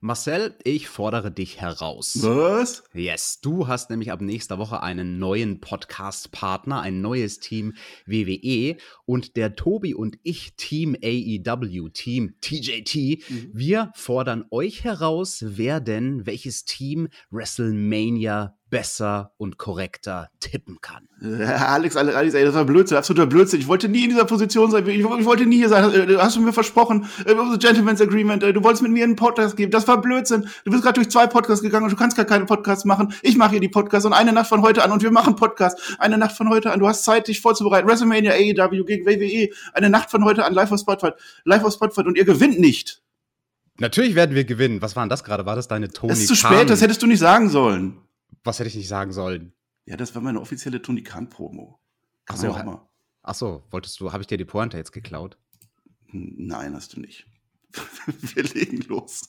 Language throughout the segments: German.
Marcel, ich fordere dich heraus. Was? Yes, du hast nämlich ab nächster Woche einen neuen Podcast-Partner, ein neues Team WWE und der Tobi und ich, Team AEW, Team TJT, mhm. wir fordern euch heraus, wer denn welches Team WrestleMania besser und korrekter tippen kann. Alex, Alex, Alex, ey, das war Blödsinn, absoluter Blödsinn. Ich wollte nie in dieser Position sein. Ich, ich wollte nie hier sein. Äh, hast du mir versprochen? Äh, Gentleman's Agreement. Äh, du wolltest mit mir einen Podcast geben. Das war Blödsinn. Du bist gerade durch zwei Podcasts gegangen und du kannst gar keine Podcasts machen. Ich mache hier die Podcasts und eine Nacht von heute an und wir machen Podcasts. Eine Nacht von heute an. Du hast Zeit, dich vorzubereiten. WrestleMania AEW gegen WWE. Eine Nacht von heute an. Live auf Spotify. Live auf Spotify und ihr gewinnt nicht. Natürlich werden wir gewinnen. Was war denn das gerade? War das deine Tony? Es ist zu spät, das hättest du nicht sagen sollen. Was hätte ich nicht sagen sollen? Ja, das war meine offizielle Tony Khan Promo. Ach so, ach so, wolltest du, habe ich dir die Pointe jetzt geklaut? Nein, hast du nicht. Wir legen los.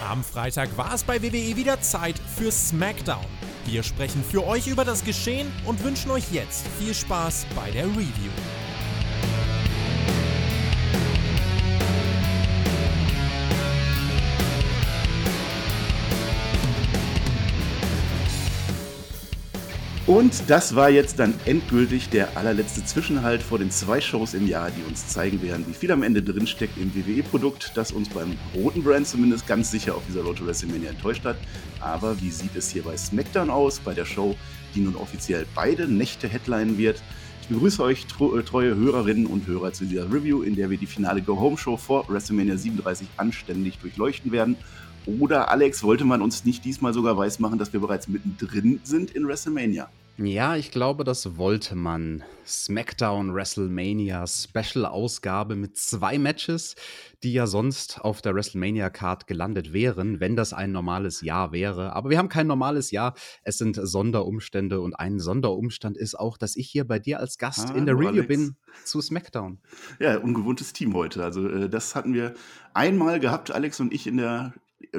Am Freitag war es bei WWE wieder Zeit für SmackDown. Wir sprechen für euch über das Geschehen und wünschen euch jetzt viel Spaß bei der Review. Und das war jetzt dann endgültig der allerletzte Zwischenhalt vor den zwei Shows im Jahr, die uns zeigen werden, wie viel am Ende drinsteckt im WWE-Produkt, das uns beim roten Brand zumindest ganz sicher auf dieser Road to WrestleMania enttäuscht hat. Aber wie sieht es hier bei SmackDown aus, bei der Show, die nun offiziell beide Nächte Headline wird? Ich begrüße euch äh, treue Hörerinnen und Hörer zu dieser Review, in der wir die finale Go-Home-Show vor WrestleMania 37 anständig durchleuchten werden oder Alex, wollte man uns nicht diesmal sogar weismachen, dass wir bereits mittendrin sind in WrestleMania? Ja, ich glaube, das wollte man. SmackDown WrestleMania Special Ausgabe mit zwei Matches, die ja sonst auf der WrestleMania Card gelandet wären, wenn das ein normales Jahr wäre. Aber wir haben kein normales Jahr. Es sind Sonderumstände und ein Sonderumstand ist auch, dass ich hier bei dir als Gast ah, in der Review Alex. bin zu SmackDown. Ja, ungewohntes Team heute. Also äh, das hatten wir einmal gehabt, Alex und ich in der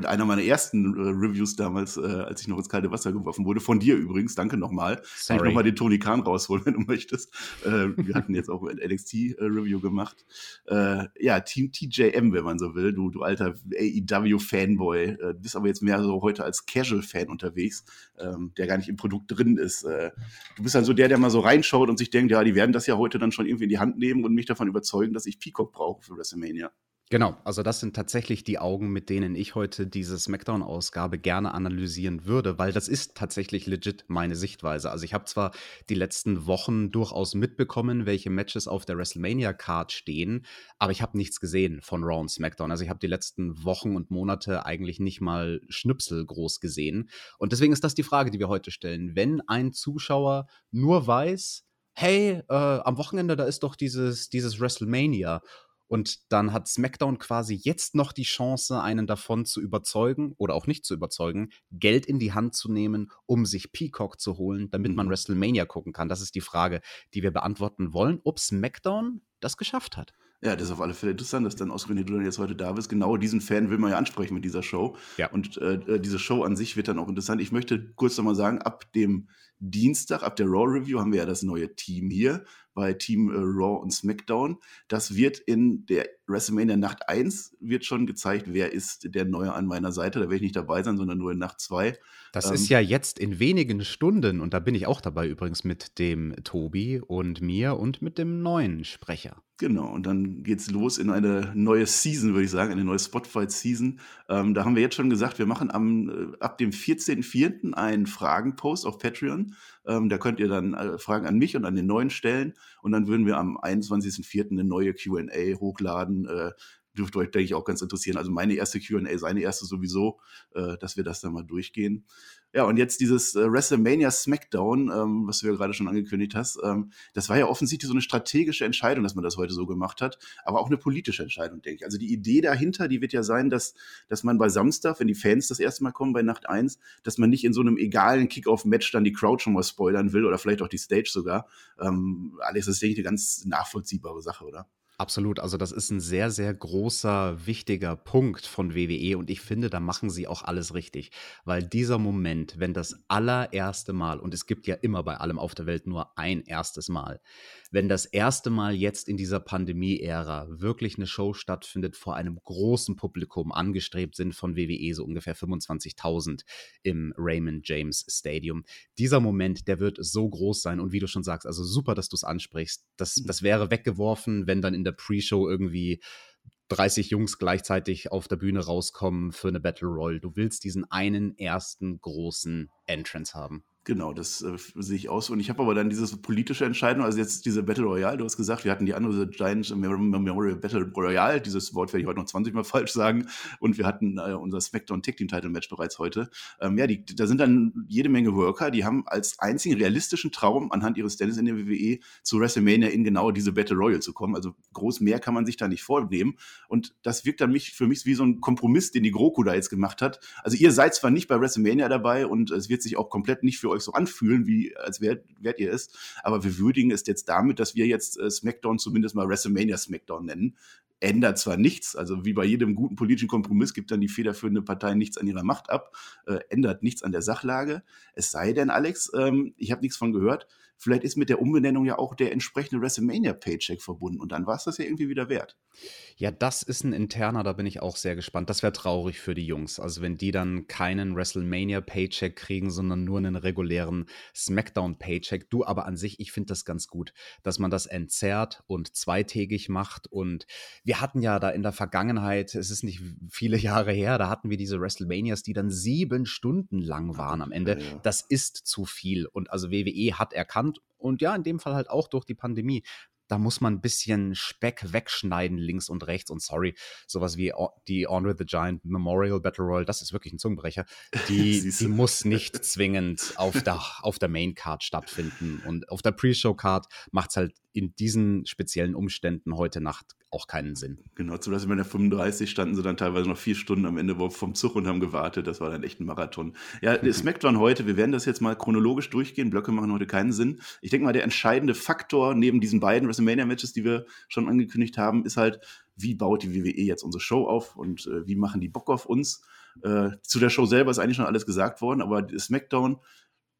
einer meiner ersten äh, Reviews damals, äh, als ich noch ins kalte Wasser geworfen wurde, von dir übrigens, danke nochmal. Kann ich nochmal den Tony Khan rausholen, wenn du möchtest. Äh, wir hatten jetzt auch ein NXT-Review äh, gemacht. Äh, ja, Team TJM, wenn man so will, du, du alter AEW-Fanboy, äh, bist aber jetzt mehr so heute als Casual-Fan unterwegs, ähm, der gar nicht im Produkt drin ist. du bist dann so der, der mal so reinschaut und sich denkt, ja, die werden das ja heute dann schon irgendwie in die Hand nehmen und mich davon überzeugen, dass ich Peacock brauche für WrestleMania. Genau, also das sind tatsächlich die Augen, mit denen ich heute diese Smackdown-Ausgabe gerne analysieren würde, weil das ist tatsächlich legit meine Sichtweise. Also ich habe zwar die letzten Wochen durchaus mitbekommen, welche Matches auf der WrestleMania-Card stehen, aber ich habe nichts gesehen von Raw und SmackDown. Also ich habe die letzten Wochen und Monate eigentlich nicht mal Schnipsel groß gesehen. Und deswegen ist das die Frage, die wir heute stellen. Wenn ein Zuschauer nur weiß, hey, äh, am Wochenende, da ist doch dieses, dieses WrestleMania und dann hat SmackDown quasi jetzt noch die Chance, einen davon zu überzeugen oder auch nicht zu überzeugen, Geld in die Hand zu nehmen, um sich Peacock zu holen, damit mhm. man WrestleMania gucken kann. Das ist die Frage, die wir beantworten wollen, ob SmackDown das geschafft hat. Ja, das ist auf alle Fälle interessant, dass dann ausgerechnet du dann jetzt heute da bist. Genau diesen Fan will man ja ansprechen mit dieser Show. Ja. Und äh, äh diese Show an sich wird dann auch interessant. Ich möchte kurz nochmal sagen, ab dem Dienstag, ab der Raw Review, haben wir ja das neue Team hier bei Team äh, Raw und SmackDown. Das wird in der WrestleMania Nacht 1 wird schon gezeigt, wer ist der Neue an meiner Seite. Da werde ich nicht dabei sein, sondern nur in Nacht 2. Das ähm, ist ja jetzt in wenigen Stunden und da bin ich auch dabei übrigens mit dem Tobi und mir und mit dem neuen Sprecher. Genau, und dann geht's los in eine neue Season, würde ich sagen, eine neue Spotfight-Season. Ähm, da haben wir jetzt schon gesagt, wir machen am, äh, ab dem 14.04. einen Fragenpost auf Patreon. Ähm, da könnt ihr dann äh, Fragen an mich und an den neuen stellen. Und dann würden wir am 21.04. eine neue QA hochladen. Äh, dürfte euch, denke ich, auch ganz interessieren. Also meine erste QA, seine erste sowieso, äh, dass wir das dann mal durchgehen. Ja, und jetzt dieses äh, WrestleMania Smackdown, ähm, was du ja gerade schon angekündigt hast, ähm, das war ja offensichtlich so eine strategische Entscheidung, dass man das heute so gemacht hat, aber auch eine politische Entscheidung, denke ich. Also die Idee dahinter, die wird ja sein, dass, dass man bei Samstag, wenn die Fans das erste Mal kommen bei Nacht 1, dass man nicht in so einem egalen Kick-Off-Match dann die Crowd schon mal spoilern will oder vielleicht auch die Stage sogar. Ähm, Alex, das ist, denke ich, eine ganz nachvollziehbare Sache, oder? Absolut, also das ist ein sehr, sehr großer, wichtiger Punkt von WWE und ich finde, da machen sie auch alles richtig, weil dieser Moment, wenn das allererste Mal und es gibt ja immer bei allem auf der Welt nur ein erstes Mal, wenn das erste Mal jetzt in dieser Pandemie-Ära wirklich eine Show stattfindet vor einem großen Publikum, angestrebt sind von WWE so ungefähr 25.000 im Raymond James Stadium. Dieser Moment, der wird so groß sein und wie du schon sagst, also super, dass du es ansprichst. Das, das wäre weggeworfen, wenn dann in der Pre-Show irgendwie 30 Jungs gleichzeitig auf der Bühne rauskommen für eine Battle Royale. Du willst diesen einen ersten großen Entrance haben. Genau, das äh, sehe ich aus. Und ich habe aber dann diese politische Entscheidung, also jetzt diese Battle Royale, du hast gesagt, wir hatten die andere Giant Memorial Battle Royale, dieses Wort werde ich heute noch 20 Mal falsch sagen, und wir hatten äh, unser SmackDown Tag Team Title Match bereits heute. Ähm, ja, die, da sind dann jede Menge Worker, die haben als einzigen realistischen Traum anhand ihres Stannis in der WWE zu WrestleMania in genau diese Battle Royale zu kommen. Also groß mehr kann man sich da nicht vornehmen. Und das wirkt dann mich, für mich wie so ein Kompromiss, den die GroKo da jetzt gemacht hat. Also ihr seid zwar nicht bei WrestleMania dabei und es wird sich auch komplett nicht für euch so anfühlen, wie als wärt, wärt ihr es. Aber wir würdigen es jetzt damit, dass wir jetzt äh, SmackDown zumindest mal WrestleMania SmackDown nennen. Ändert zwar nichts, also wie bei jedem guten politischen Kompromiss gibt dann die federführende Partei nichts an ihrer Macht ab, äh, ändert nichts an der Sachlage. Es sei denn, Alex, ähm, ich habe nichts von gehört, vielleicht ist mit der Umbenennung ja auch der entsprechende WrestleMania-Paycheck verbunden und dann war es das ja irgendwie wieder wert. Ja, das ist ein interner, da bin ich auch sehr gespannt. Das wäre traurig für die Jungs. Also wenn die dann keinen WrestleMania-Paycheck kriegen, sondern nur einen regulären SmackDown-Paycheck. Du aber an sich, ich finde das ganz gut, dass man das entzerrt und zweitägig macht. Und wir hatten ja da in der Vergangenheit, es ist nicht viele Jahre her, da hatten wir diese WrestleManias, die dann sieben Stunden lang waren am Ende. Das ist zu viel. Und also WWE hat erkannt, und ja, in dem Fall halt auch durch die Pandemie, da muss man ein bisschen Speck wegschneiden links und rechts. Und sorry, sowas wie die Andre the Giant Memorial Battle Royale, das ist wirklich ein Zungenbrecher. Die, die muss nicht zwingend auf der, auf der Main Card stattfinden. Und auf der Pre-Show Card macht es halt in diesen speziellen Umständen heute Nacht auch keinen Sinn. Genau, zum Beispiel bei der 35 standen sie dann teilweise noch vier Stunden am Ende vom Zug und haben gewartet. Das war dann echt ein Marathon. Ja, mhm. SmackDown heute, wir werden das jetzt mal chronologisch durchgehen. Blöcke machen heute keinen Sinn. Ich denke mal, der entscheidende Faktor neben diesen beiden WrestleMania-Matches, die wir schon angekündigt haben, ist halt, wie baut die WWE jetzt unsere Show auf und äh, wie machen die Bock auf uns. Äh, zu der Show selber ist eigentlich schon alles gesagt worden, aber SmackDown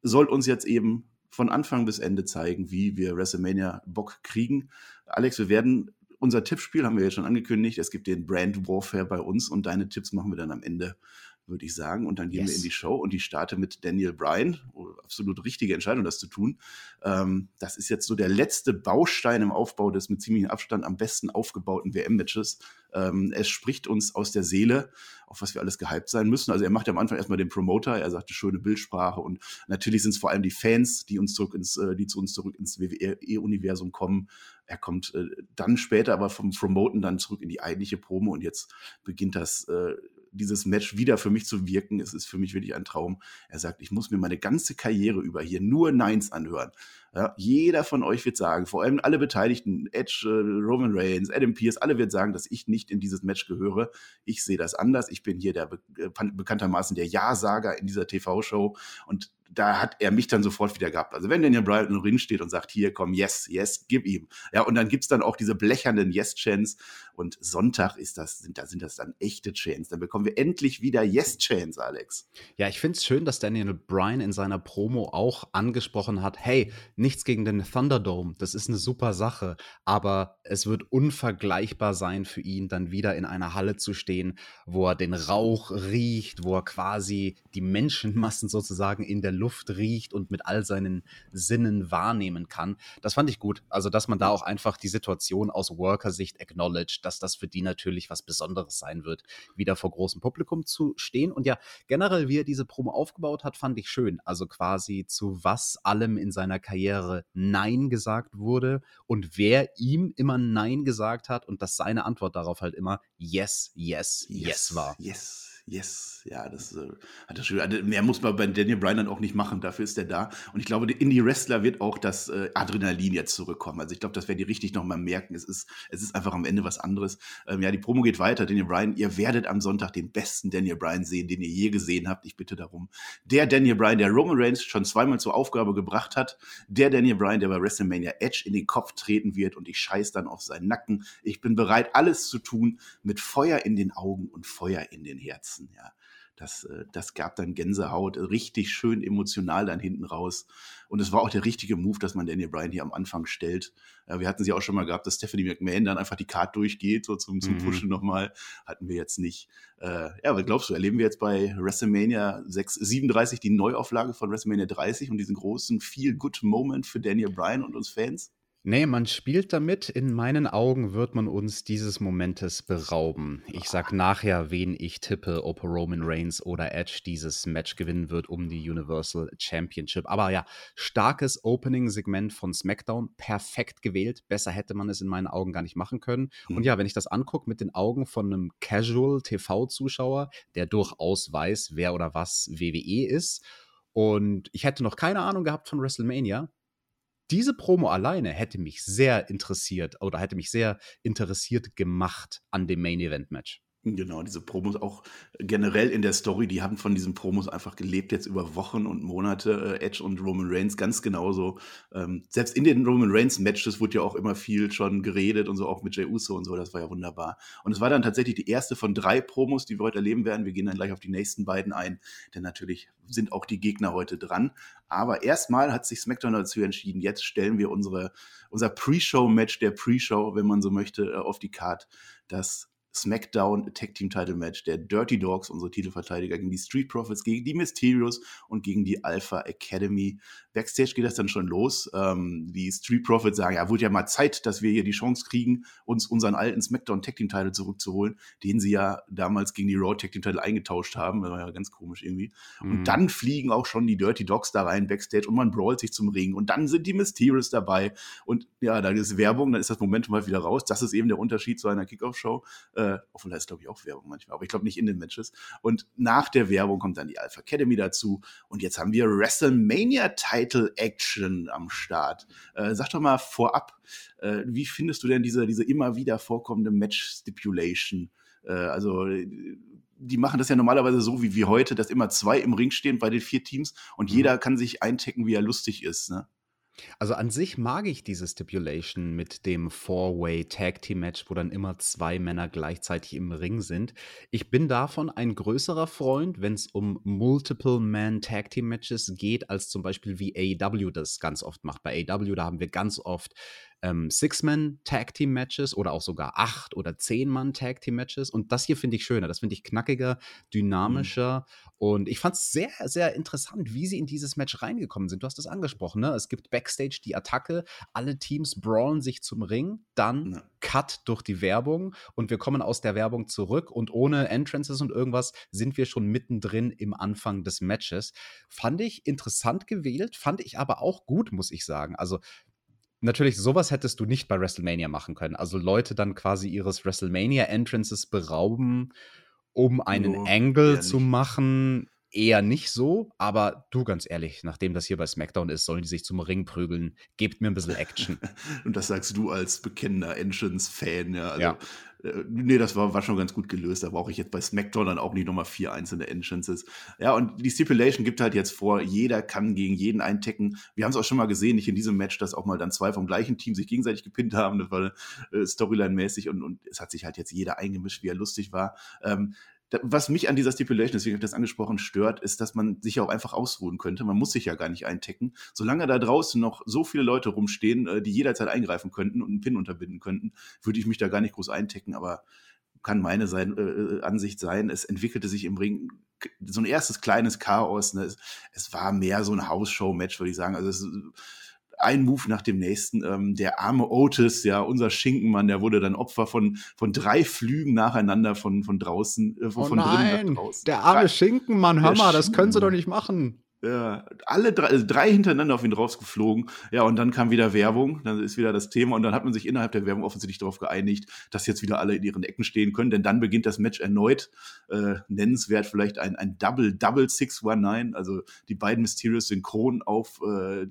soll uns jetzt eben von Anfang bis Ende zeigen, wie wir WrestleMania Bock kriegen. Alex, wir werden unser Tippspiel haben wir jetzt schon angekündigt. Es gibt den Brand Warfare bei uns und deine Tipps machen wir dann am Ende, würde ich sagen. Und dann gehen yes. wir in die Show und die starte mit Daniel Bryan. Oh, absolut richtige Entscheidung, das zu tun. Ähm, das ist jetzt so der letzte Baustein im Aufbau des mit ziemlichem Abstand am besten aufgebauten WM-Matches. Ähm, es spricht uns aus der Seele, auf was wir alles gehypt sein müssen. Also er macht am Anfang erstmal den Promoter, er sagte schöne Bildsprache und natürlich sind es vor allem die Fans, die uns zurück ins, äh, die zu uns zurück ins WWE-Universum kommen. Er kommt äh, dann später aber vom Promoten dann zurück in die eigentliche Promo und jetzt beginnt das äh, dieses Match wieder für mich zu wirken. Es ist für mich wirklich ein Traum. Er sagt, ich muss mir meine ganze Karriere über hier nur Neins anhören. Ja, jeder von euch wird sagen, vor allem alle Beteiligten, Edge, äh, Roman Reigns, Adam Pierce, alle wird sagen, dass ich nicht in dieses Match gehöre. Ich sehe das anders. Ich bin hier der äh, bekanntermaßen der Ja-Sager in dieser TV-Show und da hat er mich dann sofort wieder gehabt. Also wenn Daniel Bryan im Ring steht und sagt, hier komm, yes, yes, gib ihm. Ja, und dann gibt's dann auch diese blechernden Yes-Chants und Sonntag ist das, sind, da sind das dann echte Chants. Dann bekommen wir endlich wieder Yes-Chants, Alex. Ja, ich finde es schön, dass Daniel Bryan in seiner Promo auch angesprochen hat, hey, nichts gegen den Thunderdome, das ist eine super Sache, aber es wird unvergleichbar sein für ihn, dann wieder in einer Halle zu stehen, wo er den Rauch riecht, wo er quasi die Menschenmassen sozusagen in der Luft riecht und mit all seinen Sinnen wahrnehmen kann. Das fand ich gut. Also, dass man da auch einfach die Situation aus Worker-Sicht acknowledged, dass das für die natürlich was Besonderes sein wird, wieder vor großem Publikum zu stehen. Und ja, generell, wie er diese Promo aufgebaut hat, fand ich schön. Also quasi zu was allem in seiner Karriere Nein gesagt wurde und wer ihm immer Nein gesagt hat und dass seine Antwort darauf halt immer Yes, yes, yes, yes war. Yes. Yes. Ja, das äh, hat er schön. Also, mehr muss man bei Daniel Bryan dann auch nicht machen, dafür ist er da. Und ich glaube, in die Wrestler wird auch das äh, Adrenalin jetzt zurückkommen. Also ich glaube, das werden die richtig nochmal merken. Es ist, es ist einfach am Ende was anderes. Ähm, ja, die Promo geht weiter. Daniel Bryan, ihr werdet am Sonntag den besten Daniel Bryan sehen, den ihr je gesehen habt. Ich bitte darum. Der Daniel Bryan, der Roman Reigns schon zweimal zur Aufgabe gebracht hat. Der Daniel Bryan, der bei WrestleMania Edge in den Kopf treten wird und ich scheiß dann auf seinen Nacken. Ich bin bereit, alles zu tun mit Feuer in den Augen und Feuer in den Herzen. Ja, das, äh, das gab dann Gänsehaut, richtig schön emotional dann hinten raus. Und es war auch der richtige Move, dass man Daniel Bryan hier am Anfang stellt. Wir hatten sie auch schon mal gehabt, dass Stephanie McMahon dann einfach die Card durchgeht, so zum, zum mhm. Pushen nochmal. Hatten wir jetzt nicht. Äh, ja, was glaubst du, erleben wir jetzt bei WrestleMania 6, 37 die Neuauflage von WrestleMania 30 und diesen großen Feel-Good-Moment für Daniel Bryan und uns Fans? Nee, man spielt damit. In meinen Augen wird man uns dieses Momentes berauben. Ich sag nachher, wen ich tippe, ob Roman Reigns oder Edge dieses Match gewinnen wird um die Universal Championship. Aber ja, starkes Opening-Segment von SmackDown. Perfekt gewählt. Besser hätte man es in meinen Augen gar nicht machen können. Und hm. ja, wenn ich das angucke mit den Augen von einem Casual-TV-Zuschauer, der durchaus weiß, wer oder was WWE ist. Und ich hätte noch keine Ahnung gehabt von WrestleMania diese Promo alleine hätte mich sehr interessiert oder hätte mich sehr interessiert gemacht an dem Main Event Match. Genau, diese Promos auch generell in der Story, die haben von diesen Promos einfach gelebt, jetzt über Wochen und Monate. Äh, Edge und Roman Reigns ganz genauso. Ähm, selbst in den Roman Reigns Matches wurde ja auch immer viel schon geredet und so, auch mit Jey Uso und so, das war ja wunderbar. Und es war dann tatsächlich die erste von drei Promos, die wir heute erleben werden. Wir gehen dann gleich auf die nächsten beiden ein, denn natürlich sind auch die Gegner heute dran. Aber erstmal hat sich SmackDown dazu entschieden, jetzt stellen wir unsere, unser Pre-Show-Match der Pre-Show, wenn man so möchte, äh, auf die Card. Das SmackDown Tag Team Title Match der Dirty Dogs, unsere Titelverteidiger, gegen die Street Profits, gegen die Mysterios und gegen die Alpha Academy. Backstage geht das dann schon los. Ähm, die Street Profits sagen, ja, wurde ja mal Zeit, dass wir hier die Chance kriegen, uns unseren alten SmackDown Tag Team Title zurückzuholen, den sie ja damals gegen die Raw Tag Team Title eingetauscht haben. Das war ja ganz komisch irgendwie. Mhm. Und dann fliegen auch schon die Dirty Dogs da rein Backstage und man brawlt sich zum Ring und dann sind die Mysterios dabei und ja, dann ist Werbung, dann ist das Momentum mal wieder raus. Das ist eben der Unterschied zu einer Kickoff-Show. Äh, obwohl da ist, glaube ich, auch Werbung manchmal, aber ich glaube nicht in den Matches. Und nach der Werbung kommt dann die Alpha Academy dazu. Und jetzt haben wir WrestleMania Title Action am Start. Äh, sag doch mal vorab, äh, wie findest du denn diese, diese immer wieder vorkommende Match Stipulation? Äh, also, die machen das ja normalerweise so wie, wie heute, dass immer zwei im Ring stehen bei den vier Teams und mhm. jeder kann sich eintecken, wie er lustig ist. Ne? Also an sich mag ich diese Stipulation mit dem Four-Way Tag Team Match, wo dann immer zwei Männer gleichzeitig im Ring sind. Ich bin davon ein größerer Freund, wenn es um Multiple Man Tag Team Matches geht, als zum Beispiel wie AEW das ganz oft macht. Bei AEW, da haben wir ganz oft ähm, Six-Man-Tag-Team-Matches oder auch sogar acht- oder zehn-Mann-Tag-Team-Matches. Und das hier finde ich schöner. Das finde ich knackiger, mhm. dynamischer. Mhm. Und ich fand es sehr, sehr interessant, wie sie in dieses Match reingekommen sind. Du hast es angesprochen, ne? Es gibt Backstage die Attacke, alle Teams brawlen sich zum Ring, dann ja. Cut durch die Werbung und wir kommen aus der Werbung zurück und ohne Entrances und irgendwas sind wir schon mittendrin im Anfang des Matches. Fand ich interessant gewählt, fand ich aber auch gut, muss ich sagen. Also natürlich, sowas hättest du nicht bei WrestleMania machen können. Also Leute dann quasi ihres WrestleMania-Entrances berauben, um einen oh, Angle zu machen. Eher nicht so, aber du ganz ehrlich, nachdem das hier bei SmackDown ist, sollen die sich zum Ring prügeln. Gebt mir ein bisschen Action. Und das sagst du als bekennender Entrance-Fan, ja. Also, ja. Äh, nee, das war, war schon ganz gut gelöst. Da brauche ich jetzt bei SmackDown dann auch nicht nochmal vier einzelne Entrances. Ja, und die Stipulation gibt halt jetzt vor, jeder kann gegen jeden eintecken. Wir haben es auch schon mal gesehen, nicht in diesem Match, dass auch mal dann zwei vom gleichen Team sich gegenseitig gepinnt haben. Das war äh, Storyline-mäßig und, und es hat sich halt jetzt jeder eingemischt, wie er lustig war. Ähm, was mich an dieser Stipulation, deswegen habe ich das angesprochen, stört, ist, dass man sich ja auch einfach ausruhen könnte. Man muss sich ja gar nicht eintecken. Solange da draußen noch so viele Leute rumstehen, äh, die jederzeit eingreifen könnten und einen Pin unterbinden könnten, würde ich mich da gar nicht groß eintecken. Aber kann meine sein, äh, äh Ansicht sein. Es entwickelte sich im Ring so ein erstes kleines Chaos. Ne? Es, es, war mehr so ein Hausshow-Match, würde ich sagen. Also es ein Move nach dem nächsten. Ähm, der arme Otis, ja, unser Schinkenmann, der wurde dann Opfer von, von drei Flügen nacheinander von, von draußen, äh, von, oh von drinnen nach draußen. Der arme Schinkenmann, hör mal, das können sie doch nicht machen. Ja, alle drei, also drei hintereinander auf ihn rausgeflogen. Ja, und dann kam wieder Werbung, dann ist wieder das Thema und dann hat man sich innerhalb der Werbung offensichtlich darauf geeinigt, dass jetzt wieder alle in ihren Ecken stehen können, denn dann beginnt das Match erneut. Äh, nennenswert vielleicht ein, ein Double, Double 619, also die beiden Mysterious synchron auf, äh,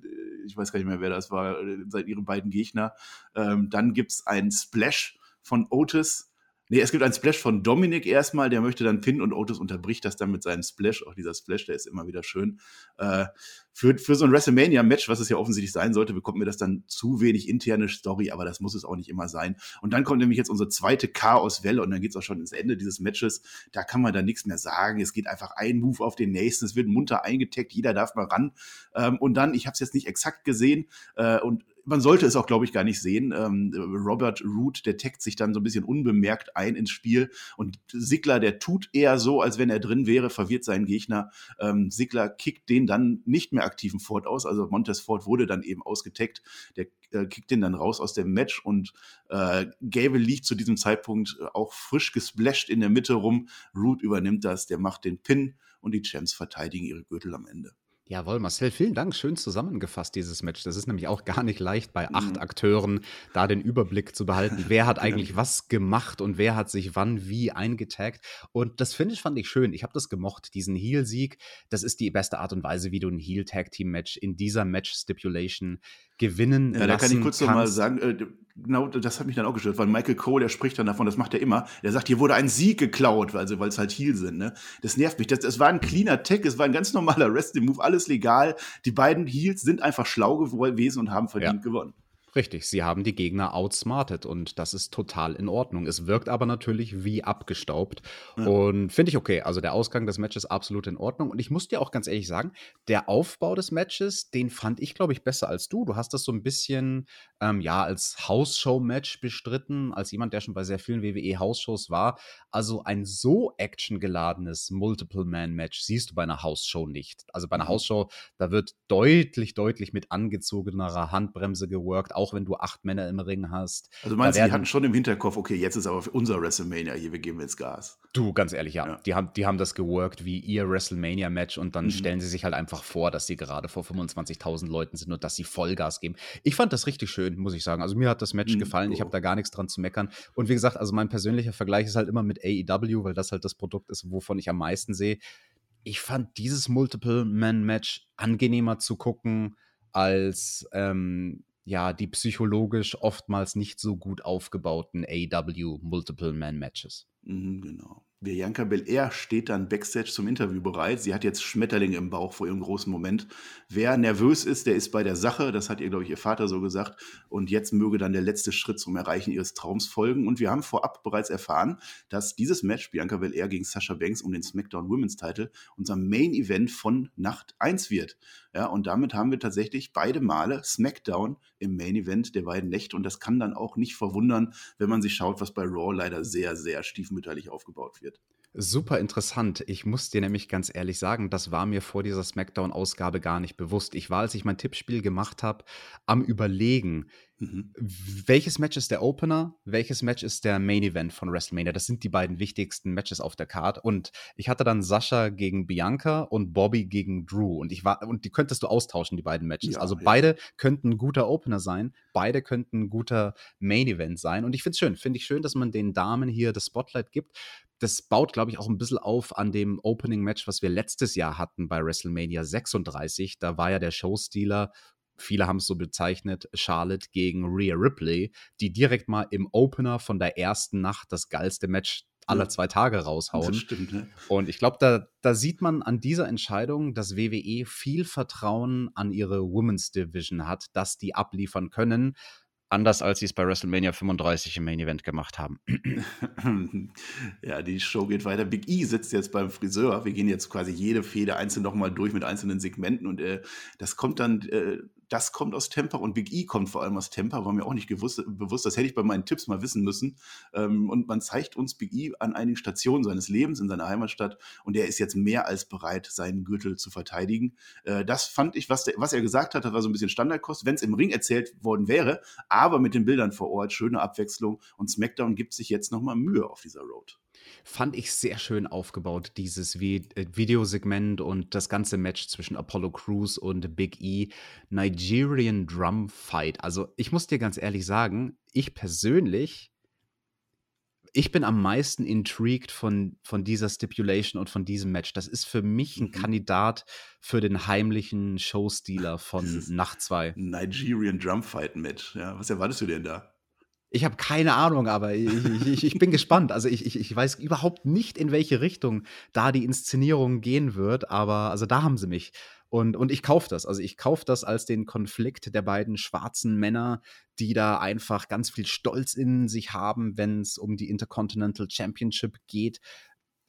ich weiß gar nicht mehr, wer das war, äh, seit ihre beiden Gegner. Ähm, dann gibt's ein Splash von Otis Nee, es gibt einen Splash von Dominik erstmal, der möchte dann pinnen und Otis unterbricht das dann mit seinem Splash. Auch dieser Splash, der ist immer wieder schön. Äh, für, für so ein WrestleMania-Match, was es ja offensichtlich sein sollte, bekommt mir das dann zu wenig interne Story, aber das muss es auch nicht immer sein. Und dann kommt nämlich jetzt unsere zweite Chaos-Welle und dann geht's auch schon ins Ende dieses Matches. Da kann man dann nichts mehr sagen. Es geht einfach ein Move auf den nächsten. Es wird munter eingetaggt, jeder darf mal ran. Ähm, und dann, ich habe es jetzt nicht exakt gesehen äh, und man sollte es auch, glaube ich, gar nicht sehen. Ähm, Robert Root, der taggt sich dann so ein bisschen unbemerkt ein ins Spiel und Sigler, der tut eher so, als wenn er drin wäre, verwirrt seinen Gegner. Ähm, Sigler kickt den dann nicht mehr aktiven Ford aus, also Montez Ford wurde dann eben ausgetaggt. Der äh, kickt den dann raus aus dem Match und äh, Gable liegt zu diesem Zeitpunkt auch frisch gesplasht in der Mitte rum. Root übernimmt das, der macht den Pin und die Champs verteidigen ihre Gürtel am Ende. Jawohl, Marcel, vielen Dank. Schön zusammengefasst, dieses Match. Das ist nämlich auch gar nicht leicht, bei acht mhm. Akteuren da den Überblick zu behalten. Wer hat eigentlich was gemacht und wer hat sich wann wie eingetaggt. Und das Finish fand ich schön. Ich habe das gemocht, diesen Heel-Sieg. Das ist die beste Art und Weise, wie du ein Heel-Tag-Team-Match in dieser Match-Stipulation gewinnen Ja, da kann ich kurz noch mal sagen, äh, genau, das hat mich dann auch gestört, weil Michael Cole, der spricht dann davon, das macht er immer, der sagt, hier wurde ein Sieg geklaut, also weil es halt Heal sind, ne? Das nervt mich. Das, das war ein cleaner Tag, es war ein ganz normaler Wrestling-Move, alles legal. Die beiden Heals sind einfach schlau gewesen und haben verdient ja. gewonnen. Richtig, sie haben die Gegner outsmartet und das ist total in Ordnung. Es wirkt aber natürlich wie abgestaubt ja. und finde ich okay. Also der Ausgang des Matches absolut in Ordnung und ich muss dir auch ganz ehrlich sagen, der Aufbau des Matches, den fand ich, glaube ich, besser als du. Du hast das so ein bisschen, ähm, ja, als Hausshow-Match bestritten, als jemand, der schon bei sehr vielen WWE-Hausshows war. Also ein so actiongeladenes Multiple-Man-Match siehst du bei einer Hausshow nicht. Also bei einer mhm. Hausshow, da wird deutlich, deutlich mit angezogenerer Handbremse geworkt, auch wenn du acht Männer im Ring hast. Also meinst du, die hatten schon im Hinterkopf, okay, jetzt ist aber unser WrestleMania hier, wir geben jetzt Gas. Du, ganz ehrlich, ja. ja. Die, haben, die haben das geworkt wie ihr WrestleMania-Match und dann mhm. stellen sie sich halt einfach vor, dass sie gerade vor 25.000 Leuten sind und dass sie Vollgas geben. Ich fand das richtig schön, muss ich sagen. Also mir hat das Match mhm. gefallen, ich habe da gar nichts dran zu meckern. Und wie gesagt, also mein persönlicher Vergleich ist halt immer mit AEW, weil das halt das Produkt ist, wovon ich am meisten sehe. Ich fand dieses Multiple-Man-Match angenehmer zu gucken als ähm, ja, die psychologisch oftmals nicht so gut aufgebauten AW Multiple Man Matches. Mhm, genau. Bianca Belair steht dann backstage zum Interview bereit. Sie hat jetzt Schmetterlinge im Bauch vor ihrem großen Moment. Wer nervös ist, der ist bei der Sache. Das hat ihr, glaube ich, ihr Vater so gesagt. Und jetzt möge dann der letzte Schritt zum Erreichen ihres Traums folgen. Und wir haben vorab bereits erfahren, dass dieses Match, Bianca Belair gegen Sasha Banks um den SmackDown Women's Title, unser Main Event von Nacht 1 wird. Ja, und damit haben wir tatsächlich beide Male SmackDown im Main Event der beiden Nächte. Und das kann dann auch nicht verwundern, wenn man sich schaut, was bei Raw leider sehr, sehr stiefmütterlich aufgebaut wird. Super interessant. Ich muss dir nämlich ganz ehrlich sagen, das war mir vor dieser SmackDown-Ausgabe gar nicht bewusst. Ich war, als ich mein Tippspiel gemacht habe, am Überlegen, mhm. welches Match ist der Opener, welches Match ist der Main Event von WrestleMania. Das sind die beiden wichtigsten Matches auf der Card. Und ich hatte dann Sascha gegen Bianca und Bobby gegen Drew. Und ich war, und die könntest du austauschen, die beiden Matches. Ja, also ja. beide könnten ein guter Opener sein, beide könnten ein guter Main Event sein. Und ich finde es schön, finde ich schön, dass man den Damen hier das Spotlight gibt das baut, glaube ich, auch ein bisschen auf an dem Opening-Match, was wir letztes Jahr hatten bei WrestleMania 36. Da war ja der Showstealer, viele haben es so bezeichnet, Charlotte gegen Rhea Ripley, die direkt mal im Opener von der ersten Nacht das geilste Match aller zwei Tage raushauen. Das stimmt, ne? Und ich glaube, da, da sieht man an dieser Entscheidung, dass WWE viel Vertrauen an ihre Women's Division hat, dass die abliefern können. Anders als sie es bei WrestleMania 35 im Main Event gemacht haben. ja, die Show geht weiter. Big E sitzt jetzt beim Friseur. Wir gehen jetzt quasi jede Fehde einzeln nochmal durch mit einzelnen Segmenten und äh, das kommt dann äh, das kommt aus Tampa und Big E kommt vor allem aus Tampa, war mir auch nicht gewusst, bewusst. Das hätte ich bei meinen Tipps mal wissen müssen. Ähm, und man zeigt uns Big E an einigen Stationen seines Lebens in seiner Heimatstadt und er ist jetzt mehr als bereit, seinen Gürtel zu verteidigen. Äh, das fand ich, was, der, was er gesagt hat, das war so ein bisschen Standardkost, wenn es im Ring erzählt worden wäre, aber mit den Bildern vor Ort, schöne Abwechslung und SmackDown gibt sich jetzt nochmal Mühe auf dieser Road. Fand ich sehr schön aufgebaut, dieses Vi äh, Videosegment und das ganze Match zwischen Apollo Crews und Big E. Nigerian Drum Fight. Also, ich muss dir ganz ehrlich sagen, ich persönlich ich bin am meisten intrigued von, von dieser Stipulation und von diesem Match. Das ist für mich ein mhm. Kandidat für den heimlichen Showstealer von Nacht 2. Nigerian Drumfight Match. Ja, was erwartest du denn da? Ich habe keine Ahnung, aber ich, ich, ich bin gespannt. Also ich, ich, ich weiß überhaupt nicht, in welche Richtung da die Inszenierung gehen wird, aber also da haben sie mich. Und, und ich kaufe das. Also ich kaufe das als den Konflikt der beiden schwarzen Männer, die da einfach ganz viel Stolz in sich haben, wenn es um die Intercontinental Championship geht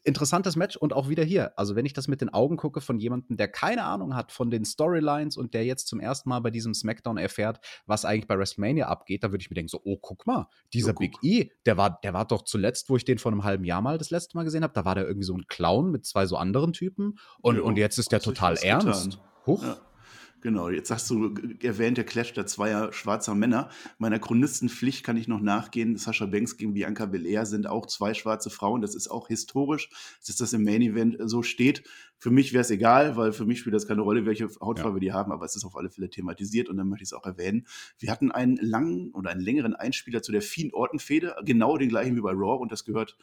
interessantes Match und auch wieder hier. Also, wenn ich das mit den Augen gucke von jemandem, der keine Ahnung hat von den Storylines und der jetzt zum ersten Mal bei diesem SmackDown erfährt, was eigentlich bei WrestleMania abgeht, da würde ich mir denken: so, oh, guck mal, dieser oh, Big E, der war, der war doch zuletzt, wo ich den vor einem halben Jahr mal das letzte Mal gesehen habe, da war der irgendwie so ein Clown mit zwei so anderen Typen und, jo, und jetzt ist der total ernst. Huch. Ja. Genau, jetzt hast du erwähnt, der Clash der zweier schwarzer Männer. Meiner Chronistenpflicht kann ich noch nachgehen. Sascha Banks gegen Bianca Belair sind auch zwei schwarze Frauen. Das ist auch historisch, dass das im Main Event so steht. Für mich wäre es egal, weil für mich spielt das keine Rolle, welche Hautfarbe ja. die haben, aber es ist auf alle Fälle thematisiert und dann möchte ich es auch erwähnen. Wir hatten einen langen oder einen längeren Einspieler zu der Fiend-Orton-Fehde, genau den gleichen wie bei Raw und das gehört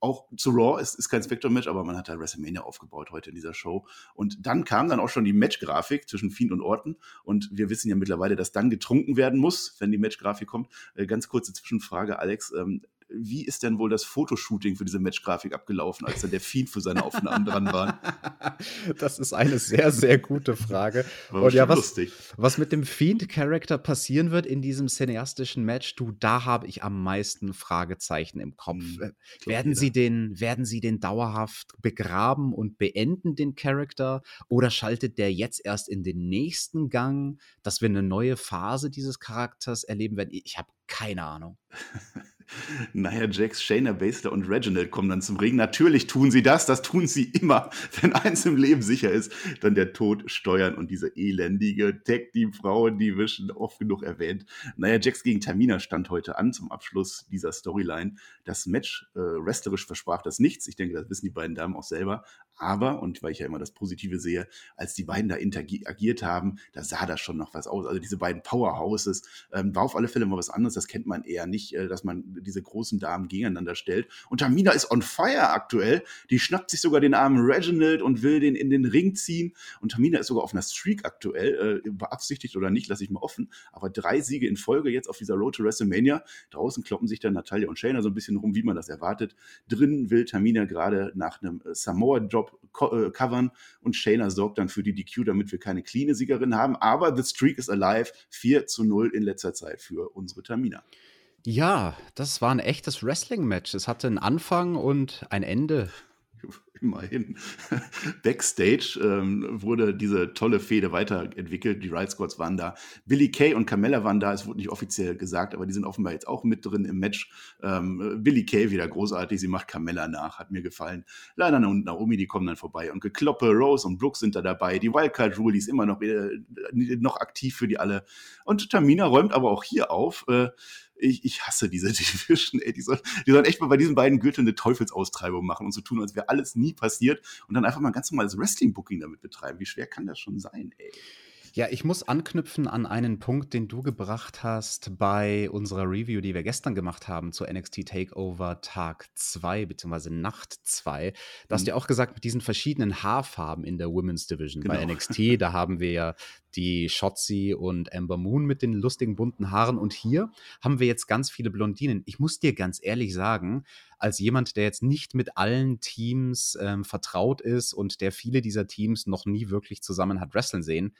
auch zu Raw, es ist kein Spectrum-Match, aber man hat da WrestleMania aufgebaut heute in dieser Show. Und dann kam dann auch schon die Match-Grafik zwischen Fiend und Orton. Und wir wissen ja mittlerweile, dass dann getrunken werden muss, wenn die Match-Grafik kommt. Äh, ganz kurze Zwischenfrage, Alex. Ähm, wie ist denn wohl das Fotoshooting für diese Matchgrafik abgelaufen, als dann der Feed für seine Aufnahmen dran war? Das ist eine sehr, sehr gute Frage. War Und ja, was, lustig. was mit dem Fiend-Charakter passieren wird in diesem cineastischen Match, du, da habe ich am meisten Fragezeichen im Kopf. Hm, werden, sie den, werden sie den dauerhaft begraben und beenden, den Charakter? Oder schaltet der jetzt erst in den nächsten Gang, dass wir eine neue Phase dieses Charakters erleben werden? Ich habe keine Ahnung. Naja, Jax, Shayna Baszler und Reginald kommen dann zum Ring. Natürlich tun sie das, das tun sie immer. Wenn eins im Leben sicher ist, dann der Tod steuern und diese elendige Tag-Team-Frauen-Division, oft genug erwähnt. Naja, Jax gegen Tamina stand heute an zum Abschluss dieser Storyline. Das Match äh, wrestlerisch versprach das nichts. Ich denke, das wissen die beiden Damen auch selber. Aber, und weil ich ja immer das Positive sehe, als die beiden da interagiert haben, da sah das schon noch was aus. Also diese beiden Powerhouses ähm, war auf alle Fälle mal was anderes. Das kennt man eher nicht, äh, dass man diese großen Damen gegeneinander stellt. Und Tamina ist on fire aktuell. Die schnappt sich sogar den armen Reginald und will den in den Ring ziehen. Und Tamina ist sogar auf einer Streak aktuell, äh, beabsichtigt oder nicht, lasse ich mal offen. Aber drei Siege in Folge jetzt auf dieser Road to WrestleMania. Draußen kloppen sich dann Natalia und Shayna so ein bisschen rum, wie man das erwartet. Drinnen will Tamina gerade nach einem äh, Samoa-Job co äh, covern und Shayna sorgt dann für die DQ, damit wir keine cleane Siegerin haben. Aber The Streak is alive. 4 zu 0 in letzter Zeit für unsere Tamina. Ja, das war ein echtes Wrestling-Match. Es hatte einen Anfang und ein Ende. Immerhin. Backstage ähm, wurde diese tolle Fehde weiterentwickelt. Die Riot Squads waren da. Billy Kay und Carmella waren da. Es wurde nicht offiziell gesagt, aber die sind offenbar jetzt auch mit drin im Match. Ähm, Billy Kay wieder großartig. Sie macht Carmella nach. Hat mir gefallen. Lana und Naomi, die kommen dann vorbei. Und Gekloppe, Rose und Brooks sind da dabei. Die Wildcard Rule, die ist immer noch, äh, noch aktiv für die alle. Und Tamina räumt aber auch hier auf. Äh, ich, ich hasse diese Division, ey. Die, soll, die sollen echt mal bei diesen beiden Gürteln eine Teufelsaustreibung machen und so tun, als wäre alles nie passiert und dann einfach mal ganz normales Wrestling-Booking damit betreiben. Wie schwer kann das schon sein, ey? Ja, ich muss anknüpfen an einen Punkt, den du gebracht hast bei unserer Review, die wir gestern gemacht haben zu NXT Takeover Tag 2 bzw. Nacht 2. Da hast du ja mhm. auch gesagt, mit diesen verschiedenen Haarfarben in der Women's Division. Genau. Bei NXT, da haben wir ja die Shotzi und Amber Moon mit den lustigen bunten Haaren. Und hier haben wir jetzt ganz viele Blondinen. Ich muss dir ganz ehrlich sagen, als jemand, der jetzt nicht mit allen Teams ähm, vertraut ist und der viele dieser Teams noch nie wirklich zusammen hat wresteln sehen,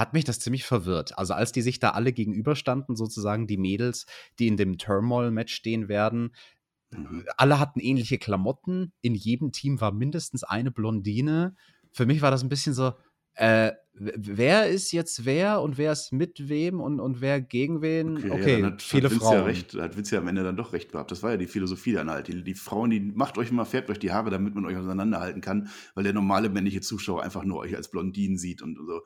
hat mich das ziemlich verwirrt. Also als die sich da alle gegenüberstanden, sozusagen die Mädels, die in dem Turmoil-Match stehen werden, mhm. alle hatten ähnliche Klamotten, in jedem Team war mindestens eine Blondine. Für mich war das ein bisschen so, äh, wer ist jetzt wer und wer ist mit wem und, und wer gegen wen? Okay, okay ja, hat, viele hat Frauen. Ja recht, hat Vince ja am Ende dann doch recht gehabt. Das war ja die Philosophie dann halt. Die, die Frauen, die macht euch immer, färbt euch die Haare, damit man euch auseinanderhalten kann, weil der normale männliche Zuschauer einfach nur euch als Blondinen sieht und so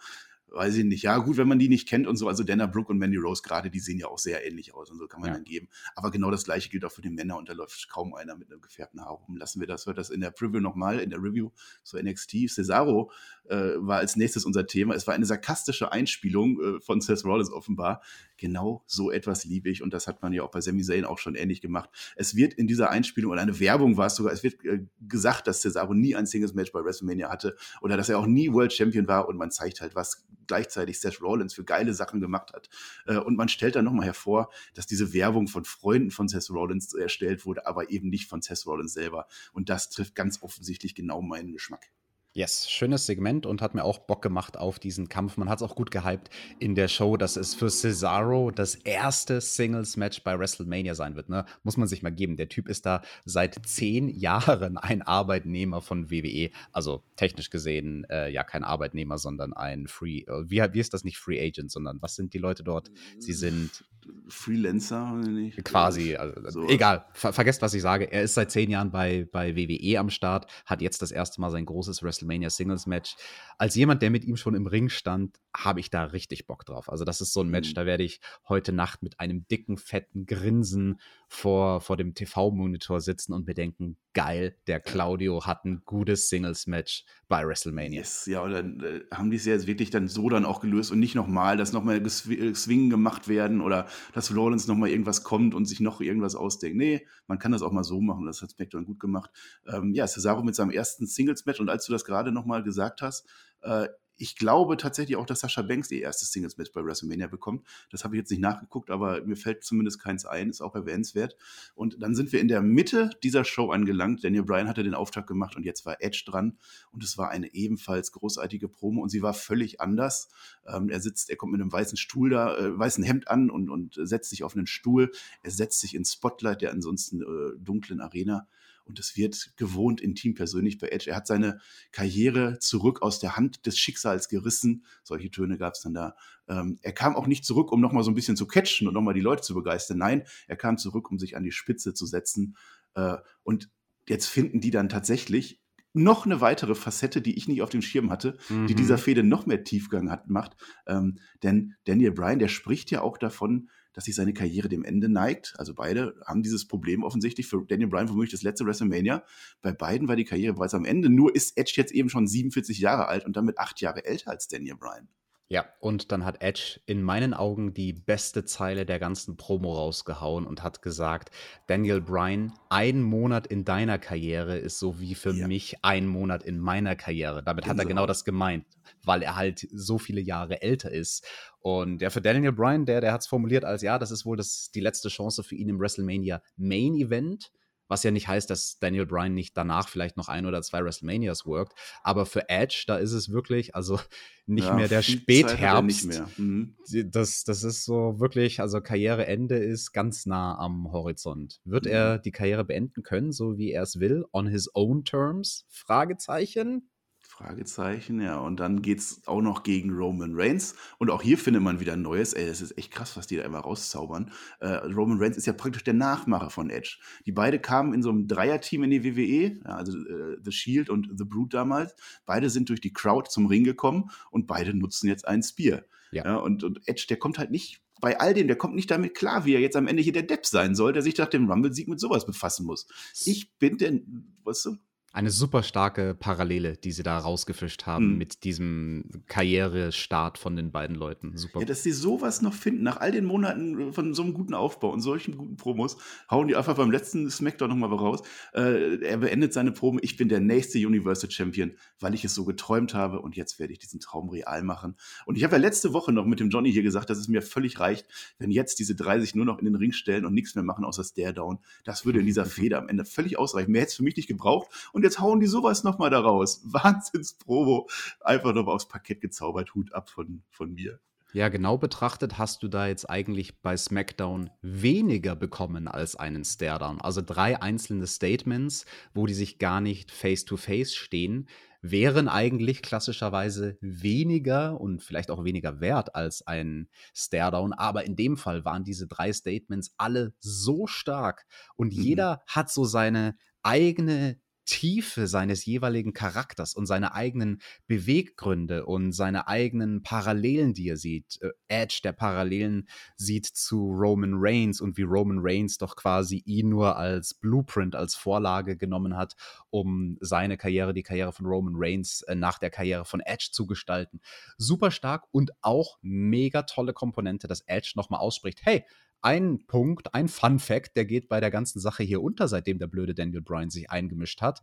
weiß ich nicht. Ja, gut, wenn man die nicht kennt und so. Also Dana Brooke und Mandy Rose gerade, die sehen ja auch sehr ähnlich aus und so kann man ja. dann geben. Aber genau das gleiche gilt auch für die Männer und da läuft kaum einer mit einem gefärbten Haar rum. Lassen wir das, wird das in der Preview nochmal, in der Review zu NXT. Cesaro äh, war als nächstes unser Thema. Es war eine sarkastische Einspielung äh, von Seth Rollins offenbar. Genau so etwas liebe ich und das hat man ja auch bei Sami Zayn auch schon ähnlich gemacht. Es wird in dieser Einspielung oder eine Werbung war es sogar, es wird äh, gesagt, dass Cesaro nie ein Singles Match bei WrestleMania hatte oder dass er auch nie World Champion war und man zeigt halt, was gleichzeitig Seth Rollins für geile Sachen gemacht hat. Äh, und man stellt dann nochmal hervor, dass diese Werbung von Freunden von Seth Rollins erstellt wurde, aber eben nicht von Seth Rollins selber. Und das trifft ganz offensichtlich genau meinen Geschmack. Yes, schönes Segment und hat mir auch Bock gemacht auf diesen Kampf. Man hat es auch gut gehypt in der Show, dass es für Cesaro das erste Singles-Match bei WrestleMania sein wird. Ne? Muss man sich mal geben. Der Typ ist da seit zehn Jahren ein Arbeitnehmer von WWE. Also technisch gesehen äh, ja kein Arbeitnehmer, sondern ein Free. Äh, wie, wie ist das nicht Free Agent, sondern was sind die Leute dort? Sie sind Freelancer, nicht? Quasi, also, so. egal, ver vergesst, was ich sage. Er ist seit zehn Jahren bei, bei WWE am Start, hat jetzt das erste Mal sein großes WrestleMania Singles Match. Als jemand, der mit ihm schon im Ring stand, habe ich da richtig Bock drauf. Also, das ist so ein Match, mhm. da werde ich heute Nacht mit einem dicken, fetten Grinsen vor, vor dem TV-Monitor sitzen und mir denken, geil, der Claudio hat ein gutes Singles-Match bei WrestleMania. Yes, ja, und dann äh, haben die es ja jetzt wirklich dann so dann auch gelöst und nicht nochmal, dass nochmal Swingen gemacht werden oder dass Rollins nochmal irgendwas kommt und sich noch irgendwas ausdenkt. Nee, man kann das auch mal so machen, das hat SmackDown gut gemacht. Ähm, ja, Cesaro mit seinem ersten Singles-Match und als du das gerade nochmal gesagt hast, äh, ich glaube tatsächlich auch, dass Sascha Banks ihr erstes Singles-Match bei WrestleMania bekommt. Das habe ich jetzt nicht nachgeguckt, aber mir fällt zumindest keins ein, ist auch erwähnenswert. Und dann sind wir in der Mitte dieser Show angelangt. Daniel Bryan hatte den Auftakt gemacht und jetzt war Edge dran. Und es war eine ebenfalls großartige Promo und sie war völlig anders. Ähm, er sitzt, er kommt mit einem weißen Stuhl da, äh, weißen Hemd an und, und setzt sich auf einen Stuhl. Er setzt sich ins Spotlight der ansonsten äh, dunklen Arena und es wird gewohnt intim persönlich bei Edge. Er hat seine Karriere zurück aus der Hand des Schicksals gerissen. Solche Töne gab es dann da. Ähm, er kam auch nicht zurück, um nochmal so ein bisschen zu catchen und nochmal die Leute zu begeistern. Nein, er kam zurück, um sich an die Spitze zu setzen. Äh, und jetzt finden die dann tatsächlich noch eine weitere Facette, die ich nicht auf dem Schirm hatte, mhm. die dieser Fehde noch mehr Tiefgang hat, macht. Ähm, denn Daniel Bryan, der spricht ja auch davon, dass sich seine Karriere dem Ende neigt. Also beide haben dieses Problem offensichtlich. Für Daniel Bryan womöglich das letzte WrestleMania. Bei beiden war die Karriere bereits am Ende. Nur ist Edge jetzt eben schon 47 Jahre alt und damit acht Jahre älter als Daniel Bryan. Ja, und dann hat Edge in meinen Augen die beste Zeile der ganzen Promo rausgehauen und hat gesagt, Daniel Bryan, ein Monat in deiner Karriere ist so wie für ja. mich ein Monat in meiner Karriere. Damit hat er genau das gemeint, weil er halt so viele Jahre älter ist. Und ja, für Daniel Bryan, der, der hat es formuliert als, ja, das ist wohl das, die letzte Chance für ihn im WrestleMania Main Event. Was ja nicht heißt, dass Daniel Bryan nicht danach vielleicht noch ein oder zwei WrestleManias worked. Aber für Edge, da ist es wirklich, also nicht ja, mehr der Spätherbst. Mehr. Mhm. Das, das ist so wirklich, also Karriereende ist ganz nah am Horizont. Wird mhm. er die Karriere beenden können, so wie er es will, on his own terms? Fragezeichen. Fragezeichen, ja. Und dann geht es auch noch gegen Roman Reigns. Und auch hier findet man wieder Neues. Ey, das ist echt krass, was die da immer rauszaubern. Äh, Roman Reigns ist ja praktisch der Nachmacher von Edge. Die beide kamen in so einem Dreierteam in die WWE, ja, also äh, The Shield und The Brood damals. Beide sind durch die Crowd zum Ring gekommen und beide nutzen jetzt ein Spear. Ja. ja und, und Edge, der kommt halt nicht bei all dem, der kommt nicht damit klar, wie er jetzt am Ende hier der Depp sein soll, der sich nach dem Rumble-Sieg mit sowas befassen muss. Ich bin denn, weißt du? Eine super starke Parallele, die sie da rausgefischt haben mhm. mit diesem Karrierestart von den beiden Leuten. Super. Ja, dass sie sowas noch finden, nach all den Monaten von so einem guten Aufbau und solchen guten Promos, hauen die einfach beim letzten Smackdown nochmal raus. Äh, er beendet seine Promo, ich bin der nächste Universal Champion, weil ich es so geträumt habe und jetzt werde ich diesen Traum real machen. Und ich habe ja letzte Woche noch mit dem Johnny hier gesagt, dass es mir völlig reicht, wenn jetzt diese drei sich nur noch in den Ring stellen und nichts mehr machen außer Stare-Down. Das würde in dieser Feder am Ende völlig ausreichen. Mehr hätte es für mich nicht gebraucht. Und jetzt hauen die sowas nochmal da raus. Wahnsinnsprobo. Einfach nochmal aufs Parkett gezaubert. Hut ab von, von mir. Ja, genau betrachtet hast du da jetzt eigentlich bei SmackDown weniger bekommen als einen Staredown. Also drei einzelne Statements, wo die sich gar nicht face-to-face -face stehen, wären eigentlich klassischerweise weniger und vielleicht auch weniger wert als ein Staredown. Aber in dem Fall waren diese drei Statements alle so stark und mhm. jeder hat so seine eigene Tiefe seines jeweiligen Charakters und seine eigenen Beweggründe und seine eigenen Parallelen, die er sieht. Äh, Edge, der Parallelen sieht zu Roman Reigns und wie Roman Reigns doch quasi ihn nur als Blueprint, als Vorlage genommen hat, um seine Karriere, die Karriere von Roman Reigns äh, nach der Karriere von Edge zu gestalten. Super stark und auch mega tolle Komponente, dass Edge nochmal ausspricht, hey, ein Punkt, ein Fun Fact, der geht bei der ganzen Sache hier unter, seitdem der blöde Daniel Bryan sich eingemischt hat.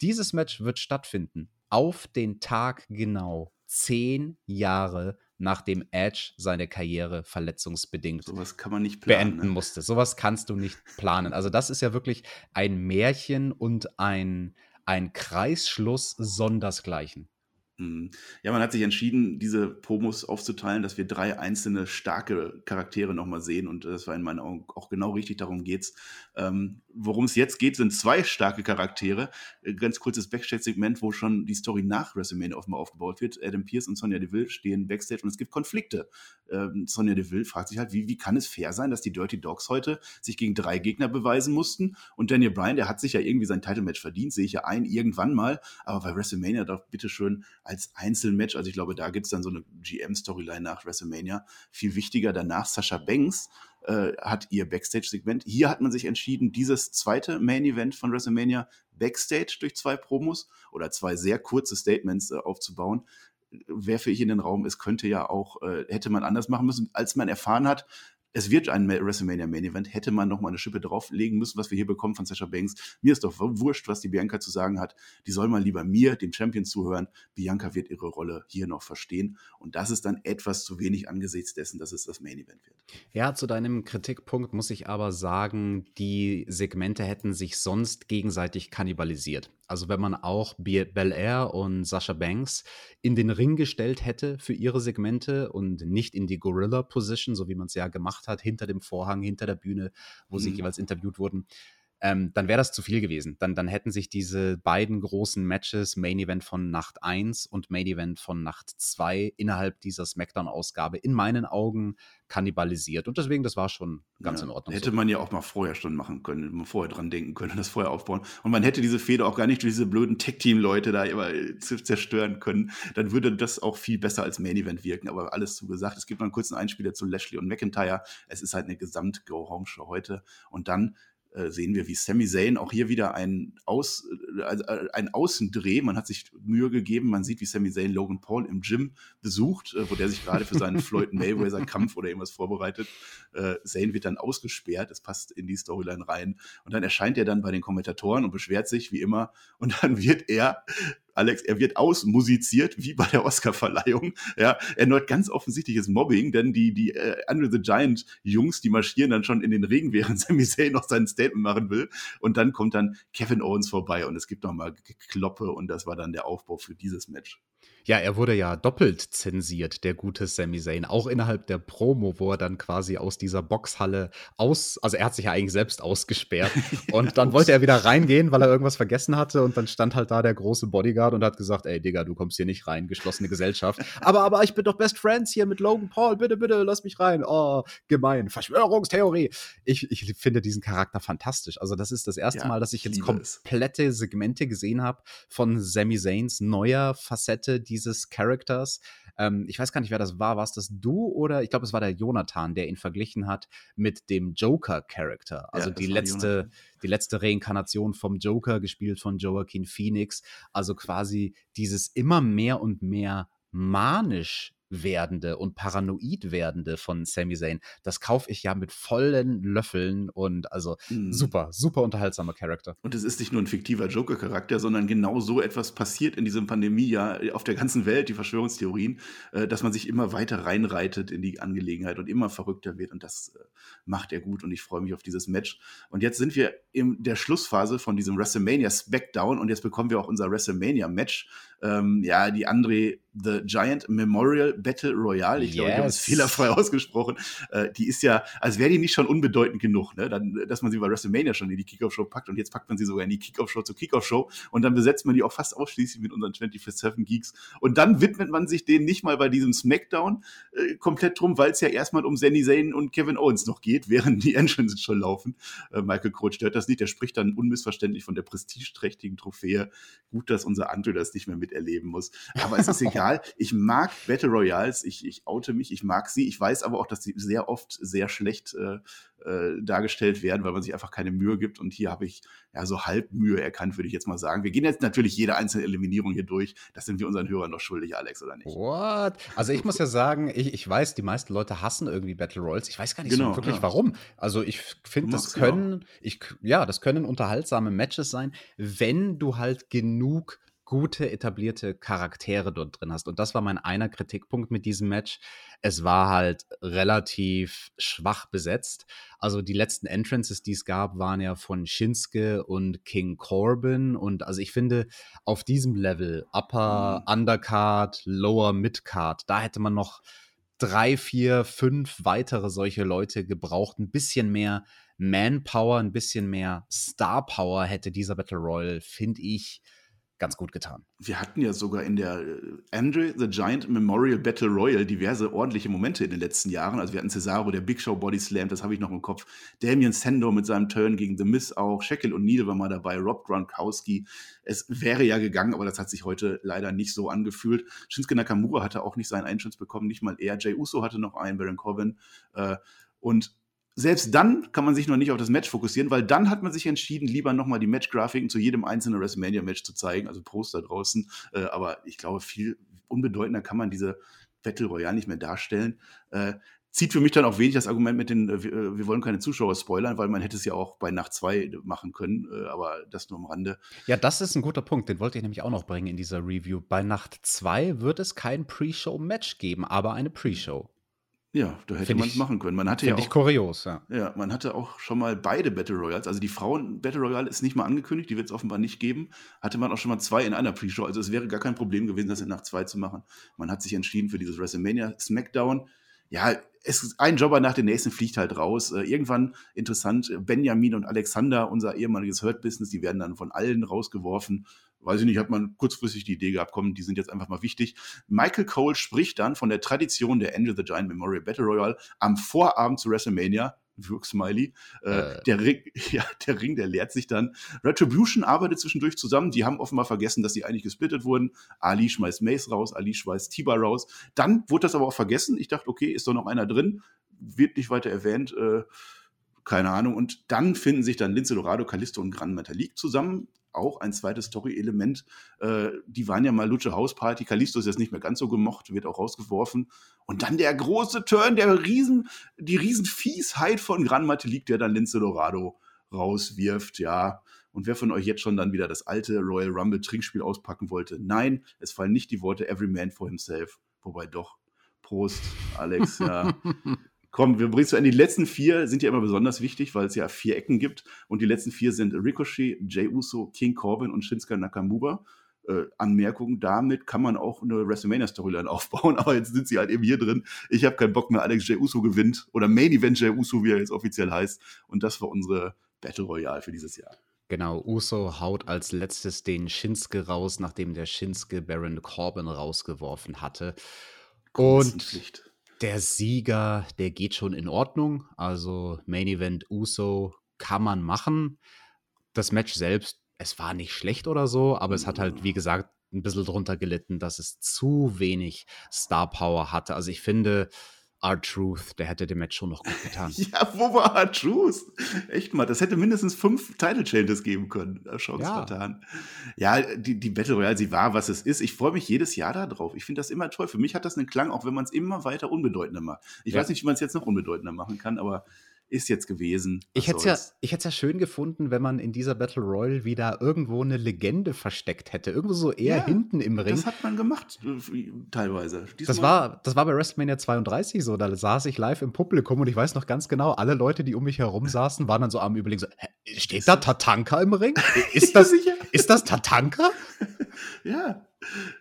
Dieses Match wird stattfinden auf den Tag genau zehn Jahre nachdem Edge seine Karriere verletzungsbedingt Sowas kann man nicht planen, beenden ne? musste. Sowas kannst du nicht planen. Also das ist ja wirklich ein Märchen und ein, ein Kreisschluss sondersgleichen. Mhm. Ja, man hat sich entschieden, diese Promos aufzuteilen, dass wir drei einzelne starke Charaktere nochmal sehen. Und das war in meinen Augen auch genau richtig, darum geht's. Ähm, Worum es jetzt geht, sind zwei starke Charaktere. Äh, ganz kurzes Backstage-Segment, wo schon die Story nach WrestleMania offenbar aufgebaut wird. Adam Pierce und Sonja Deville stehen Backstage und es gibt Konflikte. Ähm, Sonja Deville fragt sich halt, wie, wie kann es fair sein, dass die Dirty Dogs heute sich gegen drei Gegner beweisen mussten? Und Daniel Bryan, der hat sich ja irgendwie sein Title-Match verdient, sehe ich ja ein, irgendwann mal. Aber bei WrestleMania doch bitteschön als Einzelmatch, also ich glaube, da gibt es dann so eine GM-Storyline nach WrestleMania. Viel wichtiger danach Sascha Banks äh, hat ihr Backstage-Segment. Hier hat man sich entschieden, dieses zweite Main-Event von WrestleMania Backstage durch zwei Promos oder zwei sehr kurze Statements äh, aufzubauen werfe ich in den Raum, es könnte ja auch, äh, hätte man anders machen müssen, als man erfahren hat, es wird ein WrestleMania Main Event, hätte man noch mal eine Schippe drauflegen müssen, was wir hier bekommen von Sasha Banks. Mir ist doch wurscht, was die Bianca zu sagen hat. Die soll mal lieber mir, dem Champion, zuhören. Bianca wird ihre Rolle hier noch verstehen. Und das ist dann etwas zu wenig angesichts dessen, dass es das Main Event wird. Ja, zu deinem Kritikpunkt muss ich aber sagen, die Segmente hätten sich sonst gegenseitig kannibalisiert. Also wenn man auch Bel Air und Sasha Banks in den Ring gestellt hätte für ihre Segmente und nicht in die Gorilla-Position, so wie man es ja gemacht hat, hinter dem Vorhang, hinter der Bühne, wo mhm. sie jeweils interviewt wurden, ähm, dann wäre das zu viel gewesen. Dann, dann hätten sich diese beiden großen Matches, Main Event von Nacht 1 und Main Event von Nacht 2, innerhalb dieser SmackDown-Ausgabe in meinen Augen kannibalisiert. Und deswegen, das war schon ganz ja, in Ordnung. Hätte so. man ja auch mal vorher schon machen können, vorher dran denken können, das vorher aufbauen. Und man hätte diese Fehde auch gar nicht durch diese blöden Tech-Team-Leute da immer äh, zerstören können. Dann würde das auch viel besser als Main-Event wirken. Aber alles zugesagt. Es gibt noch einen kurzen Einspieler zu Lashley und McIntyre. Es ist halt eine Gesamt-Go-Home-Show heute. Und dann äh, sehen wir, wie Sami Zayn auch hier wieder ein, Aus, äh, ein Außendreh. Man hat sich Mühe gegeben. Man sieht, wie Sami Zayn Logan Paul im Gym besucht, äh, wo der sich gerade für seinen Floyd Mayweather-Kampf oder irgendwas vorbereitet. Äh, Zayn wird dann ausgesperrt. Es passt in die Storyline rein. Und dann erscheint er dann bei den Kommentatoren und beschwert sich, wie immer. Und dann wird er Alex, er wird ausmusiziert, wie bei der Oscarverleihung. Ja, erneut ganz offensichtliches Mobbing, denn die, die äh, Andre the Giant Jungs, die marschieren dann schon in den Regen, während Sami Zayn noch sein Statement machen will. Und dann kommt dann Kevin Owens vorbei und es gibt nochmal Kloppe und das war dann der Aufbau für dieses Match. Ja, er wurde ja doppelt zensiert, der gute Sami Zayn, auch innerhalb der Promo, wo er dann quasi aus dieser Boxhalle aus, also er hat sich ja eigentlich selbst ausgesperrt und dann wollte er wieder reingehen, weil er irgendwas vergessen hatte und dann stand halt da der große Bodyguard und hat gesagt, ey Digga, du kommst hier nicht rein, geschlossene Gesellschaft. aber, aber ich bin doch Best Friends hier mit Logan Paul, bitte, bitte, lass mich rein. Oh, gemein, Verschwörungstheorie. Ich, ich finde diesen Charakter fantastisch. Also das ist das erste ja, Mal, dass ich jetzt komplette Segmente gesehen habe von Sami Zayns neuer Facette, die dieses Charakters. Ähm, ich weiß gar nicht, wer das war. War es das du oder ich glaube, es war der Jonathan, der ihn verglichen hat mit dem Joker-Charakter. Also ja, die letzte, die letzte Reinkarnation vom Joker, gespielt von Joaquin Phoenix. Also quasi dieses immer mehr und mehr manisch werdende und paranoid werdende von Sami Zayn, das kaufe ich ja mit vollen Löffeln und also mhm. super, super unterhaltsamer Charakter. Und es ist nicht nur ein fiktiver Joker-Charakter, sondern genau so etwas passiert in diesem Pandemiejahr auf der ganzen Welt, die Verschwörungstheorien, äh, dass man sich immer weiter reinreitet in die Angelegenheit und immer verrückter wird und das äh, macht er gut und ich freue mich auf dieses Match. Und jetzt sind wir in der Schlussphase von diesem WrestleMania Smackdown und jetzt bekommen wir auch unser WrestleMania Match ähm, ja, die André The Giant Memorial Battle Royale, ich yes. glaube, ich habe es fehlerfrei ausgesprochen, äh, die ist ja, als wäre die nicht schon unbedeutend genug, ne? Dann, dass man sie bei WrestleMania schon in die Kickoff-Show packt und jetzt packt man sie sogar in die Kickoff-Show zur Kickoff-Show und dann besetzt man die auch fast ausschließlich mit unseren 24-7 Geeks und dann widmet man sich denen nicht mal bei diesem Smackdown äh, komplett drum, weil es ja erstmal um Sami Zayn und Kevin Owens noch geht, während die Entrances schon laufen. Äh, Michael Cole stört das nicht, der spricht dann unmissverständlich von der prestigeträchtigen Trophäe. Gut, dass unser Anto das nicht mehr miterleben muss. Aber es ist egal. Ich mag Battle Royals. Ich, ich oute mich. Ich mag sie. Ich weiß aber auch, dass sie sehr oft sehr schlecht äh, äh, dargestellt werden, weil man sich einfach keine Mühe gibt. Und hier habe ich ja so halb Mühe erkannt, würde ich jetzt mal sagen. Wir gehen jetzt natürlich jede einzelne Eliminierung hier durch. Das sind wir unseren Hörern noch schuldig, Alex, oder nicht? What? Also ich muss ja sagen, ich, ich weiß, die meisten Leute hassen irgendwie Battle Royals. Ich weiß gar nicht genau, so wirklich ja. warum. Also ich finde, das können, ich, ja, das können unterhaltsame Matches sein, wenn du halt genug gute etablierte Charaktere dort drin hast. Und das war mein einer Kritikpunkt mit diesem Match. Es war halt relativ schwach besetzt. Also die letzten Entrances, die es gab, waren ja von Shinsuke und King Corbin. Und also ich finde, auf diesem Level, Upper, mhm. Undercard, Lower, Midcard, da hätte man noch drei, vier, fünf weitere solche Leute gebraucht. Ein bisschen mehr Manpower, ein bisschen mehr Star Power hätte dieser Battle Royal, finde ich, ganz gut getan. Wir hatten ja sogar in der äh, Andre the Giant Memorial Battle Royal diverse ordentliche Momente in den letzten Jahren. Also wir hatten Cesaro, der Big Show Body Slam, das habe ich noch im Kopf. Damien Sando mit seinem Turn gegen The Miz auch. Shekel und Neil war mal dabei. Rob Gronkowski. Es wäre ja gegangen, aber das hat sich heute leider nicht so angefühlt. Shinsuke Nakamura hatte auch nicht seinen Einschutz bekommen, nicht mal er. Jay Uso hatte noch einen, Baron Corbin. Äh, und selbst dann kann man sich noch nicht auf das Match fokussieren, weil dann hat man sich entschieden, lieber nochmal die Match-Grafiken zu jedem einzelnen WrestleMania-Match zu zeigen, also Poster draußen. Äh, aber ich glaube, viel unbedeutender kann man diese Battle Royale nicht mehr darstellen. Äh, zieht für mich dann auch wenig das Argument mit den, äh, wir, äh, wollen keine Zuschauer spoilern, weil man hätte es ja auch bei Nacht 2 machen können, äh, aber das nur am Rande. Ja, das ist ein guter Punkt, den wollte ich nämlich auch noch bringen in dieser Review. Bei Nacht 2 wird es kein Pre-Show-Match geben, aber eine Pre-Show. Ja, da hätte man es machen können. Man hatte ja auch, ich kurios, ja. Ja, man hatte auch schon mal beide Battle Royals. Also die Frauen Battle Royale ist nicht mal angekündigt, die wird es offenbar nicht geben. Hatte man auch schon mal zwei in einer Pre-Show. Also es wäre gar kein Problem gewesen, das in Nacht zwei zu machen. Man hat sich entschieden für dieses WrestleMania Smackdown. Ja, es ist ein Jobber nach dem nächsten fliegt halt raus. Äh, irgendwann interessant, Benjamin und Alexander, unser ehemaliges Hurt Business, die werden dann von allen rausgeworfen weiß ich nicht, hat man kurzfristig die Idee gehabt, komm, die sind jetzt einfach mal wichtig. Michael Cole spricht dann von der Tradition der Angel the Giant Memorial Battle Royale am Vorabend zu WrestleMania. Wirk-Smiley. Äh, äh. Der, Ring, ja, der Ring, der leert sich dann. Retribution arbeitet zwischendurch zusammen. Die haben offenbar vergessen, dass sie eigentlich gesplittet wurden. Ali schmeißt Mace raus, Ali schmeißt Tiba raus. Dann wurde das aber auch vergessen. Ich dachte, okay, ist doch noch einer drin. Wird nicht weiter erwähnt. Äh, keine Ahnung. Und dann finden sich dann Lince Dorado, Callisto und Gran Metalik zusammen auch ein zweites Story-Element. Äh, die waren ja mal Lutsche Hausparty. Kalisto ist jetzt nicht mehr ganz so gemocht, wird auch rausgeworfen. Und dann der große Turn, der Riesen, die Riesenfiesheit von Gran Metalik, der dann Lince Dorado rauswirft. Ja, und wer von euch jetzt schon dann wieder das alte Royal Rumble Trinkspiel auspacken wollte? Nein, es fallen nicht die Worte Every Man for himself. Wobei doch. Prost, Alex. Ja. Komm, wir bringen zu Ende. Die letzten vier sind ja immer besonders wichtig, weil es ja vier Ecken gibt. Und die letzten vier sind Ricochet, Jay Uso, King Corbin und Shinsuke Nakamura. Äh, Anmerkung, damit kann man auch eine WrestleMania-Storyline aufbauen, aber jetzt sind sie halt eben hier drin. Ich habe keinen Bock mehr, Alex Jay Uso gewinnt oder Main Event Jay Uso, wie er jetzt offiziell heißt. Und das war unsere Battle Royale für dieses Jahr. Genau, Uso haut als letztes den Shinsuke raus, nachdem der Shinsuke Baron Corbin rausgeworfen hatte. Und der Sieger, der geht schon in Ordnung. Also Main Event Uso kann man machen. Das Match selbst, es war nicht schlecht oder so, aber es hat halt, wie gesagt, ein bisschen drunter gelitten, dass es zu wenig Star Power hatte. Also ich finde, R-Truth, der hätte dem Match schon noch gut getan. ja, wo war R-Truth? Echt mal, das hätte mindestens fünf Title Changes geben können. Chance ja. vertan. Ja, die, die Battle Royale, sie war, was es ist. Ich freue mich jedes Jahr darauf. Ich finde das immer toll. Für mich hat das einen Klang, auch wenn man es immer weiter unbedeutender macht. Ich ja. weiß nicht, wie man es jetzt noch unbedeutender machen kann, aber ist jetzt gewesen. Ich hätte es ja, ja schön gefunden, wenn man in dieser Battle Royale wieder irgendwo eine Legende versteckt hätte. Irgendwo so eher ja, hinten im Ring. Das hat man gemacht, äh, teilweise. das war, das war bei WrestleMania 32 so. Da saß ich live im Publikum und ich weiß noch ganz genau, alle Leute, die um mich herum saßen, waren dann so am Überlegen so, steht da Tatanka im Ring? Ist das, ist das Tatanka? ja.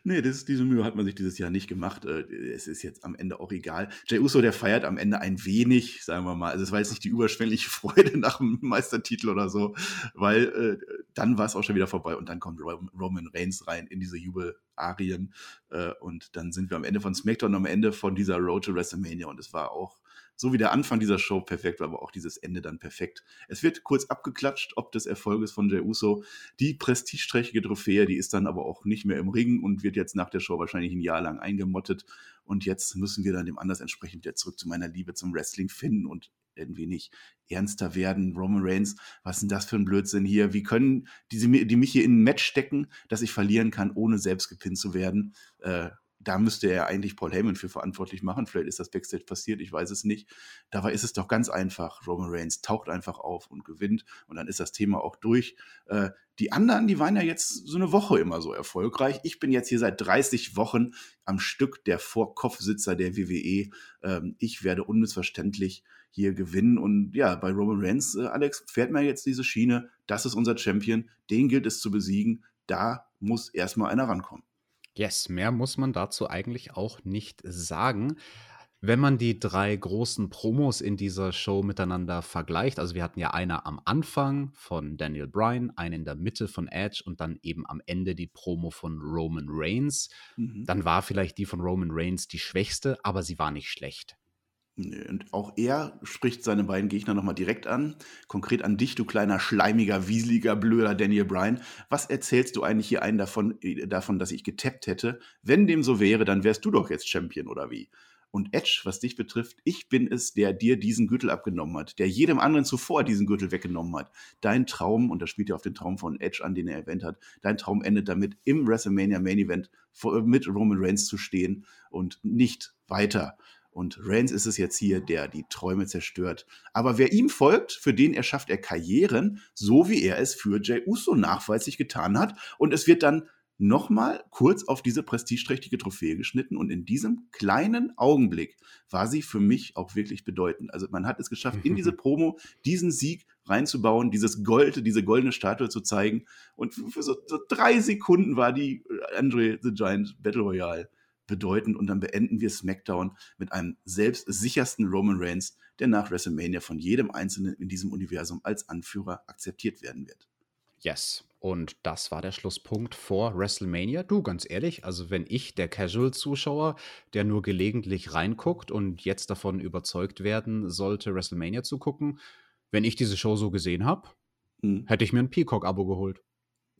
Nee, das, diese Mühe hat man sich dieses Jahr nicht gemacht. Äh, es ist jetzt am Ende auch egal. Jay Uso, der feiert am Ende ein wenig, sagen wir mal. Also es war jetzt nicht die überschwängliche Freude nach dem Meistertitel oder so, weil äh, dann war es auch schon wieder vorbei und dann kommt Roman Reigns rein in diese Jubelarien äh, und dann sind wir am Ende von SmackDown, am Ende von dieser Road to WrestleMania und es war auch so wie der Anfang dieser Show perfekt war, aber auch dieses Ende dann perfekt. Es wird kurz abgeklatscht, ob des Erfolges von Jey Uso. Die prestigeträchtige Trophäe, die ist dann aber auch nicht mehr im Ring und wird jetzt nach der Show wahrscheinlich ein Jahr lang eingemottet. Und jetzt müssen wir dann dem anders entsprechend wieder zurück zu meiner Liebe zum Wrestling finden und irgendwie nicht ernster werden. Roman Reigns, was ist denn das für ein Blödsinn hier? Wie können die, die mich hier in ein Match stecken, dass ich verlieren kann, ohne selbst gepinnt zu werden? Äh, da müsste er eigentlich Paul Heyman für verantwortlich machen. Vielleicht ist das Backstage passiert, ich weiß es nicht. Dabei ist es doch ganz einfach. Roman Reigns taucht einfach auf und gewinnt und dann ist das Thema auch durch. Äh, die anderen, die waren ja jetzt so eine Woche immer so erfolgreich. Ich bin jetzt hier seit 30 Wochen am Stück der Vorkopfsitzer der WWE. Ähm, ich werde unmissverständlich hier gewinnen. Und ja, bei Roman Reigns, äh, Alex, fährt mir jetzt diese Schiene. Das ist unser Champion. Den gilt es zu besiegen. Da muss erstmal einer rankommen. Yes, mehr muss man dazu eigentlich auch nicht sagen. Wenn man die drei großen Promos in dieser Show miteinander vergleicht, also wir hatten ja eine am Anfang von Daniel Bryan, eine in der Mitte von Edge und dann eben am Ende die Promo von Roman Reigns, mhm. dann war vielleicht die von Roman Reigns die schwächste, aber sie war nicht schlecht. Und auch er spricht seine beiden Gegner nochmal direkt an. Konkret an dich, du kleiner, schleimiger, wieseliger, blöder Daniel Bryan. Was erzählst du eigentlich hier einen davon, äh, davon, dass ich getappt hätte? Wenn dem so wäre, dann wärst du doch jetzt Champion oder wie? Und Edge, was dich betrifft, ich bin es, der dir diesen Gürtel abgenommen hat, der jedem anderen zuvor diesen Gürtel weggenommen hat. Dein Traum, und das spielt ja auf den Traum von Edge an, den er erwähnt hat, dein Traum endet damit, im WrestleMania Main Event mit Roman Reigns zu stehen und nicht weiter. Und Reigns ist es jetzt hier, der die Träume zerstört. Aber wer ihm folgt, für den erschafft er Karrieren, so wie er es für Jay Uso nachweislich getan hat. Und es wird dann nochmal kurz auf diese prestigeträchtige Trophäe geschnitten und in diesem kleinen Augenblick war sie für mich auch wirklich bedeutend. Also man hat es geschafft, in diese Promo diesen Sieg reinzubauen, dieses Gold, diese goldene Statue zu zeigen und für so, so drei Sekunden war die Andre the Giant Battle Royale bedeutend. Und dann beenden wir SmackDown mit einem selbstsichersten Roman Reigns, der nach WrestleMania von jedem Einzelnen in diesem Universum als Anführer akzeptiert werden wird. Yes. Und das war der Schlusspunkt vor WrestleMania. Du, ganz ehrlich, also wenn ich, der Casual-Zuschauer, der nur gelegentlich reinguckt und jetzt davon überzeugt werden sollte, WrestleMania zu gucken, wenn ich diese Show so gesehen habe, hm. hätte ich mir ein Peacock-Abo geholt.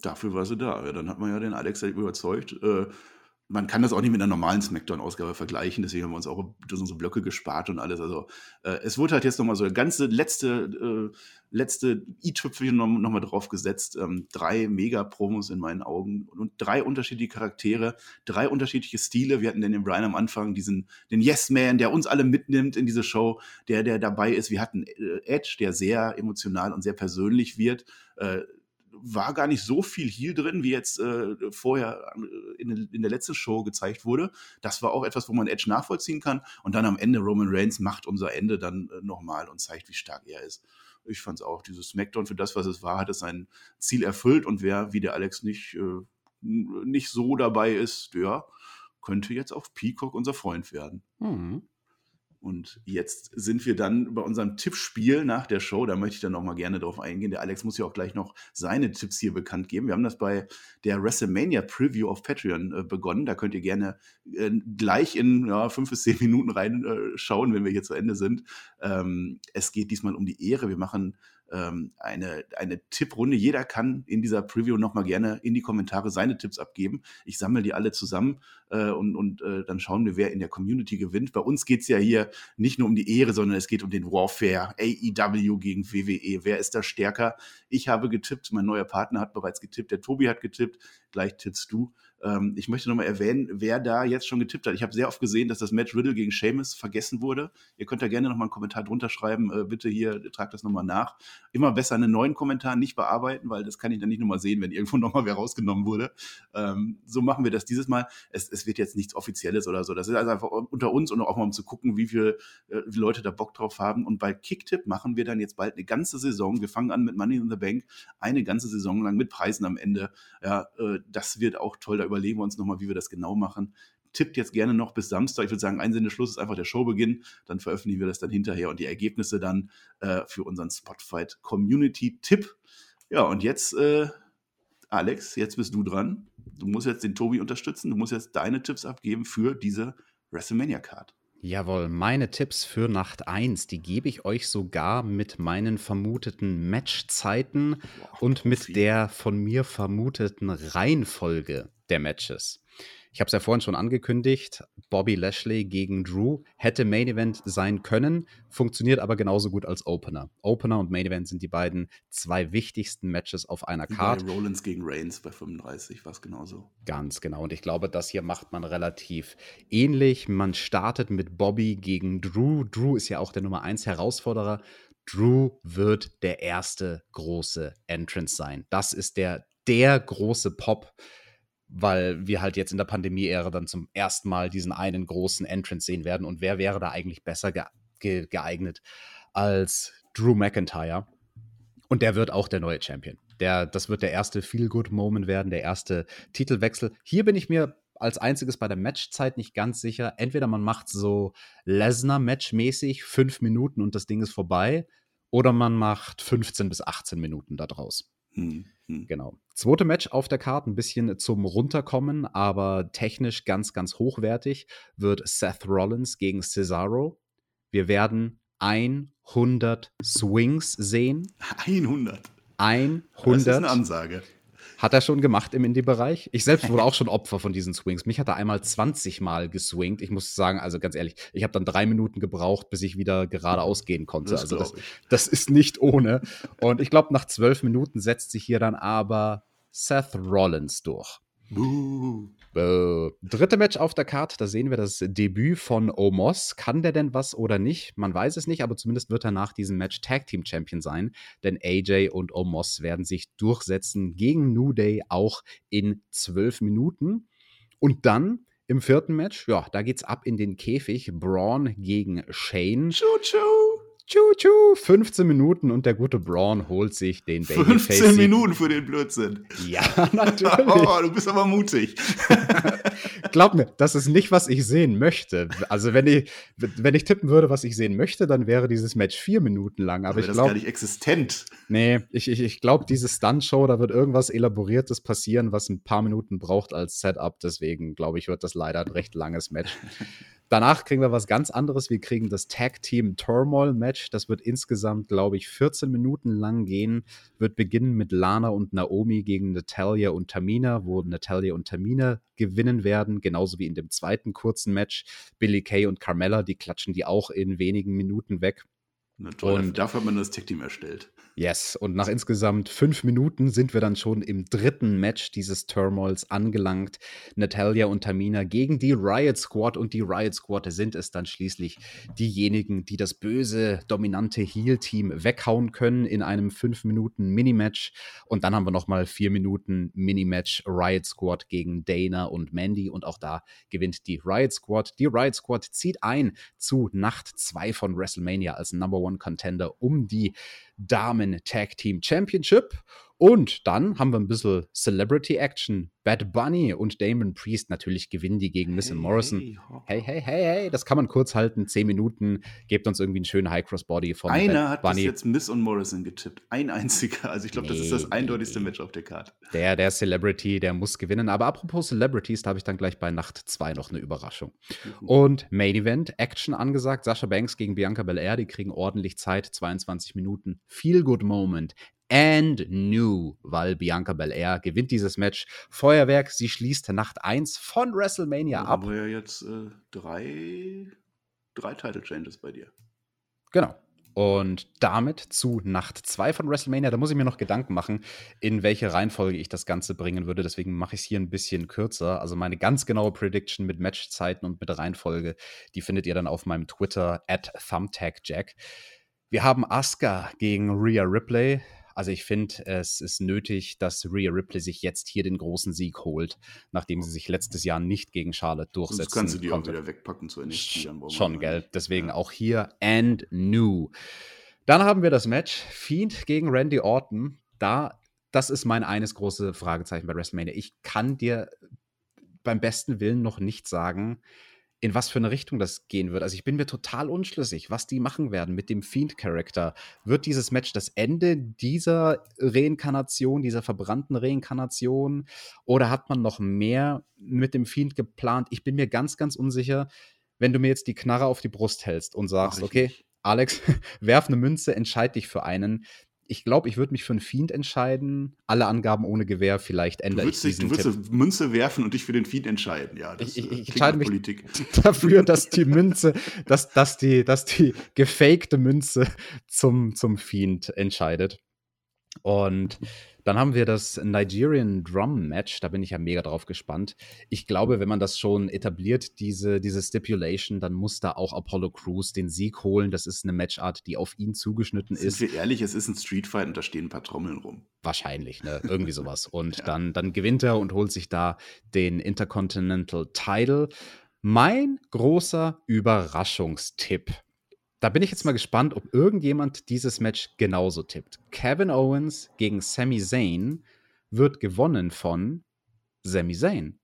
Dafür war sie da. Ja, dann hat man ja den Alex überzeugt. Äh, man kann das auch nicht mit einer normalen Smackdown-Ausgabe vergleichen, deswegen haben wir uns auch unsere Blöcke gespart und alles. Also äh, es wurde halt jetzt nochmal so eine ganze letzte, äh, letzte i-Tüpfelchen nochmal noch drauf gesetzt. Ähm, drei Mega-Promos in meinen Augen und drei unterschiedliche Charaktere, drei unterschiedliche Stile. Wir hatten den Brian am Anfang, diesen, den Yes-Man, der uns alle mitnimmt in diese Show, der, der dabei ist. Wir hatten äh, Edge, der sehr emotional und sehr persönlich wird. Äh, war gar nicht so viel Heal drin, wie jetzt äh, vorher äh, in, in, der letzten Show gezeigt wurde. Das war auch etwas, wo man Edge nachvollziehen kann. Und dann am Ende Roman Reigns macht unser Ende dann äh, nochmal und zeigt, wie stark er ist. Ich fand es auch, dieses Smackdown für das, was es war, hat es sein Ziel erfüllt. Und wer wie der Alex nicht, äh, nicht so dabei ist, der könnte jetzt auf Peacock unser Freund werden. Mhm. Und jetzt sind wir dann bei unserem Tippspiel nach der Show. Da möchte ich dann noch mal gerne drauf eingehen. Der Alex muss ja auch gleich noch seine Tipps hier bekannt geben. Wir haben das bei der WrestleMania Preview auf Patreon äh, begonnen. Da könnt ihr gerne äh, gleich in ja, fünf bis zehn Minuten reinschauen, äh, wenn wir hier zu Ende sind. Ähm, es geht diesmal um die Ehre. Wir machen ähm, eine, eine Tipprunde. Jeder kann in dieser Preview nochmal gerne in die Kommentare seine Tipps abgeben. Ich sammle die alle zusammen äh, und, und äh, dann schauen wir, wer in der Community gewinnt. Bei uns geht es ja hier nicht nur um die Ehre, sondern es geht um den Warfare, AEW gegen WWE. Wer ist da stärker? Ich habe getippt, mein neuer Partner hat bereits getippt, der Tobi hat getippt, gleich tippst du. Ähm, ich möchte nochmal erwähnen, wer da jetzt schon getippt hat. Ich habe sehr oft gesehen, dass das Match Riddle gegen Seamus vergessen wurde. Ihr könnt da gerne nochmal einen Kommentar drunter schreiben. Äh, bitte hier, tragt das nochmal nach. Immer besser einen neuen Kommentar nicht bearbeiten, weil das kann ich dann nicht nochmal sehen, wenn irgendwo nochmal wer rausgenommen wurde. Ähm, so machen wir das dieses Mal. Es, es, wird jetzt nichts Offizielles oder so. Das ist also einfach unter uns und auch mal um zu gucken, wie viele äh, wie Leute da Bock drauf haben. Und bei Kicktip machen wir dann jetzt bald eine ganze Saison. Wir fangen an mit Money in the Bank, eine ganze Saison lang mit Preisen am Ende. Ja, äh, das wird auch toll. Da überlegen wir uns nochmal, wie wir das genau machen. Tippt jetzt gerne noch bis Samstag. Ich würde sagen, Einsendeschluss ist einfach der Showbeginn. Dann veröffentlichen wir das dann hinterher und die Ergebnisse dann äh, für unseren Spotfight Community Tipp. Ja, und jetzt, äh, Alex, jetzt bist du dran. Du musst jetzt den Tobi unterstützen. Du musst jetzt deine Tipps abgeben für diese WrestleMania Card. Jawohl, meine Tipps für Nacht 1, die gebe ich euch sogar mit meinen vermuteten Matchzeiten und mit der von mir vermuteten Reihenfolge der Matches. Ich habe es ja vorhin schon angekündigt, Bobby Lashley gegen Drew hätte Main Event sein können, funktioniert aber genauso gut als Opener. Opener und Main Event sind die beiden zwei wichtigsten Matches auf einer. Bei Rollins gegen Reigns bei 35 war es genauso. Ganz genau. Und ich glaube, das hier macht man relativ ähnlich. Man startet mit Bobby gegen Drew. Drew ist ja auch der Nummer 1 Herausforderer. Drew wird der erste große Entrance sein. Das ist der, der große Pop weil wir halt jetzt in der Pandemie-Ära dann zum ersten Mal diesen einen großen Entrance sehen werden. Und wer wäre da eigentlich besser ge ge geeignet als Drew McIntyre? Und der wird auch der neue Champion. Der, das wird der erste Feel-Good-Moment werden, der erste Titelwechsel. Hier bin ich mir als einziges bei der Matchzeit nicht ganz sicher. Entweder man macht so Lesnar-Match-mäßig fünf Minuten und das Ding ist vorbei, oder man macht 15 bis 18 Minuten daraus. Hm, hm. Genau. Zweite Match auf der Karte, ein bisschen zum Runterkommen, aber technisch ganz, ganz hochwertig, wird Seth Rollins gegen Cesaro. Wir werden 100 Swings sehen. 100? 100. Das ist eine Ansage. Hat er schon gemacht im Indie-Bereich. Ich selbst wurde auch schon Opfer von diesen Swings. Mich hat er einmal 20 Mal geswingt. Ich muss sagen, also ganz ehrlich, ich habe dann drei Minuten gebraucht, bis ich wieder geradeaus gehen konnte. Das also das, das ist nicht ohne. Und ich glaube, nach zwölf Minuten setzt sich hier dann aber Seth Rollins durch. Buh. Äh, dritte Match auf der Karte, da sehen wir das Debüt von Omos. Kann der denn was oder nicht? Man weiß es nicht, aber zumindest wird er nach diesem Match Tag Team Champion sein, denn AJ und Omos werden sich durchsetzen gegen New Day auch in zwölf Minuten. Und dann im vierten Match, ja, da geht's ab in den Käfig. Braun gegen Shane. Choo choo. Tschu-tschu, 15 Minuten und der gute Braun holt sich den Babyface. 15 Minuten für den Blödsinn. Ja, natürlich. oh, du bist aber mutig. Glaub mir, das ist nicht, was ich sehen möchte. Also, wenn ich, wenn ich tippen würde, was ich sehen möchte, dann wäre dieses Match vier Minuten lang. Aber, aber ich glaube. Das ist gar nicht existent. Nee, ich, ich, ich glaube, diese Stunt-Show, da wird irgendwas Elaboriertes passieren, was ein paar Minuten braucht als Setup. Deswegen, glaube ich, wird das leider ein recht langes Match. Danach kriegen wir was ganz anderes. Wir kriegen das Tag Team Turmoil Match. Das wird insgesamt, glaube ich, 14 Minuten lang gehen. Wird beginnen mit Lana und Naomi gegen Natalia und Tamina, wo Natalia und Tamina gewinnen werden. Genauso wie in dem zweiten kurzen Match. Billy Kay und Carmella, die klatschen die auch in wenigen Minuten weg. Na toll, und dafür hat man das Tag Team erstellt. Yes, und nach insgesamt fünf Minuten sind wir dann schon im dritten Match dieses Turmoils angelangt. Natalia und Tamina gegen die Riot Squad und die Riot Squad sind es dann schließlich diejenigen, die das böse, dominante Heal-Team weghauen können in einem fünf Minuten Minimatch. Und dann haben wir nochmal vier Minuten Minimatch Riot Squad gegen Dana und Mandy und auch da gewinnt die Riot Squad. Die Riot Squad zieht ein zu Nacht 2 von WrestleMania als Number One Contender um die Damen Tag Team Championship. Und dann haben wir ein bisschen Celebrity Action. Bad Bunny und Damon Priest natürlich gewinnen die gegen Miss hey, Morrison. Hey, hey, hey, hey, das kann man kurz halten. Zehn Minuten, gebt uns irgendwie einen schönen High Cross Body von Einer Bad hat Bunny. jetzt Miss und Morrison getippt. Ein einziger. Also ich glaube, nee, das ist das eindeutigste Match auf der Karte. Der, der Celebrity, der muss gewinnen. Aber apropos Celebrities, da habe ich dann gleich bei Nacht 2 noch eine Überraschung. Mhm. Und Main Event, Action angesagt. Sascha Banks gegen Bianca Belair, die kriegen ordentlich Zeit. 22 Minuten. Feel Good Moment and new, weil Bianca Belair gewinnt dieses Match. Feuerwerk, sie schließt Nacht 1 von WrestleMania ab. Haben wir ja jetzt äh, drei, drei Title Changes bei dir. Genau. Und damit zu Nacht 2 von WrestleMania. Da muss ich mir noch Gedanken machen, in welche Reihenfolge ich das Ganze bringen würde. Deswegen mache ich es hier ein bisschen kürzer. Also meine ganz genaue Prediction mit Matchzeiten und mit Reihenfolge, die findet ihr dann auf meinem Twitter at ThumbtackJack. Wir haben Asuka gegen Rhea Ripley. Also ich finde, es ist nötig, dass Rhea Ripley sich jetzt hier den großen Sieg holt, nachdem sie sich letztes Jahr nicht gegen Charlotte durchsetzen konnte. kannst du die konnte. auch wieder wegpacken zu NXT. Schon, gell? Deswegen ja. auch hier and new. Dann haben wir das Match Fiend gegen Randy Orton. Da, das ist mein eines große Fragezeichen bei WrestleMania. Ich kann dir beim besten Willen noch nicht sagen, in was für eine Richtung das gehen wird. Also ich bin mir total unschlüssig, was die machen werden mit dem Fiend-Charakter. Wird dieses Match das Ende dieser Reinkarnation, dieser verbrannten Reinkarnation? Oder hat man noch mehr mit dem Fiend geplant? Ich bin mir ganz, ganz unsicher, wenn du mir jetzt die Knarre auf die Brust hältst und sagst, okay. Alex, werf eine Münze, entscheid dich für einen ich glaube, ich würde mich für einen Fiend entscheiden. Alle Angaben ohne Gewehr, vielleicht ändere ich diesen Du würdest Münze werfen und dich für den Fiend entscheiden, ja. Das, ich, ich, ich entscheide mich Politik. dafür, dass die Münze, dass, dass, die, dass die gefakte Münze zum, zum Fiend entscheidet. Und dann haben wir das Nigerian Drum Match. Da bin ich ja mega drauf gespannt. Ich glaube, wenn man das schon etabliert, diese, diese Stipulation, dann muss da auch Apollo Crews den Sieg holen. Das ist eine Matchart, die auf ihn zugeschnitten Sind ist. Sind wir ehrlich, es ist ein Streetfight und da stehen ein paar Trommeln rum. Wahrscheinlich, ne? Irgendwie sowas. Und ja. dann, dann gewinnt er und holt sich da den Intercontinental Title. Mein großer Überraschungstipp da bin ich jetzt mal gespannt, ob irgendjemand dieses Match genauso tippt. Kevin Owens gegen Sami Zayn wird gewonnen von Sami Zayn.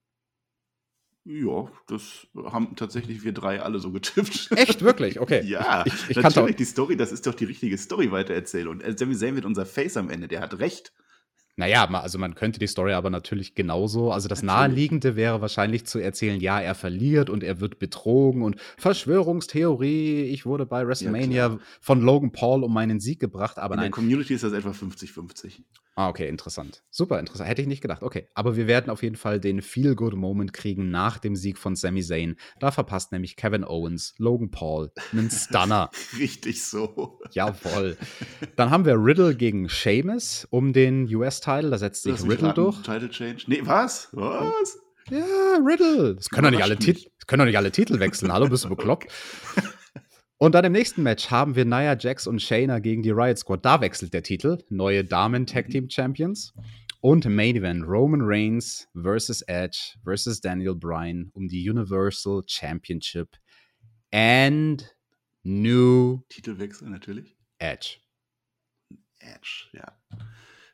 Ja, das haben tatsächlich wir drei alle so getippt. Echt, wirklich? Okay. ja, ich, ich natürlich die Story, das ist doch die richtige Story weitererzählung. Und Sami Zayn wird unser Face am Ende, der hat recht. Naja, also man könnte die Story aber natürlich genauso. Also das. Naheliegende wäre wahrscheinlich zu erzählen, ja, er verliert und er wird betrogen und Verschwörungstheorie, ich wurde bei WrestleMania ja, von Logan Paul um meinen Sieg gebracht, aber In nein. der Community ist das etwa 50-50. Ah, okay, interessant. Super interessant. Hätte ich nicht gedacht. Okay, aber wir werden auf jeden Fall den Feel-Good-Moment kriegen nach dem Sieg von Sami Zayn. Da verpasst nämlich Kevin Owens, Logan Paul, einen Stunner. Richtig so. Jawohl. Dann haben wir Riddle gegen Sheamus um den US-Title. Da setzt sich Riddle durch. Title Change. Nee, was? Was? Ja, Riddle. Das können, doch nicht alle, können doch nicht alle Titel wechseln. Hallo, bist du bekloppt? Und dann im nächsten Match haben wir Nia Jax und Shayna gegen die Riot Squad. Da wechselt der Titel. Neue Damen Tag Team Champions. Und Main Event Roman Reigns versus Edge versus Daniel Bryan um die Universal Championship. And new Titelwechsel natürlich. Edge. Edge, ja.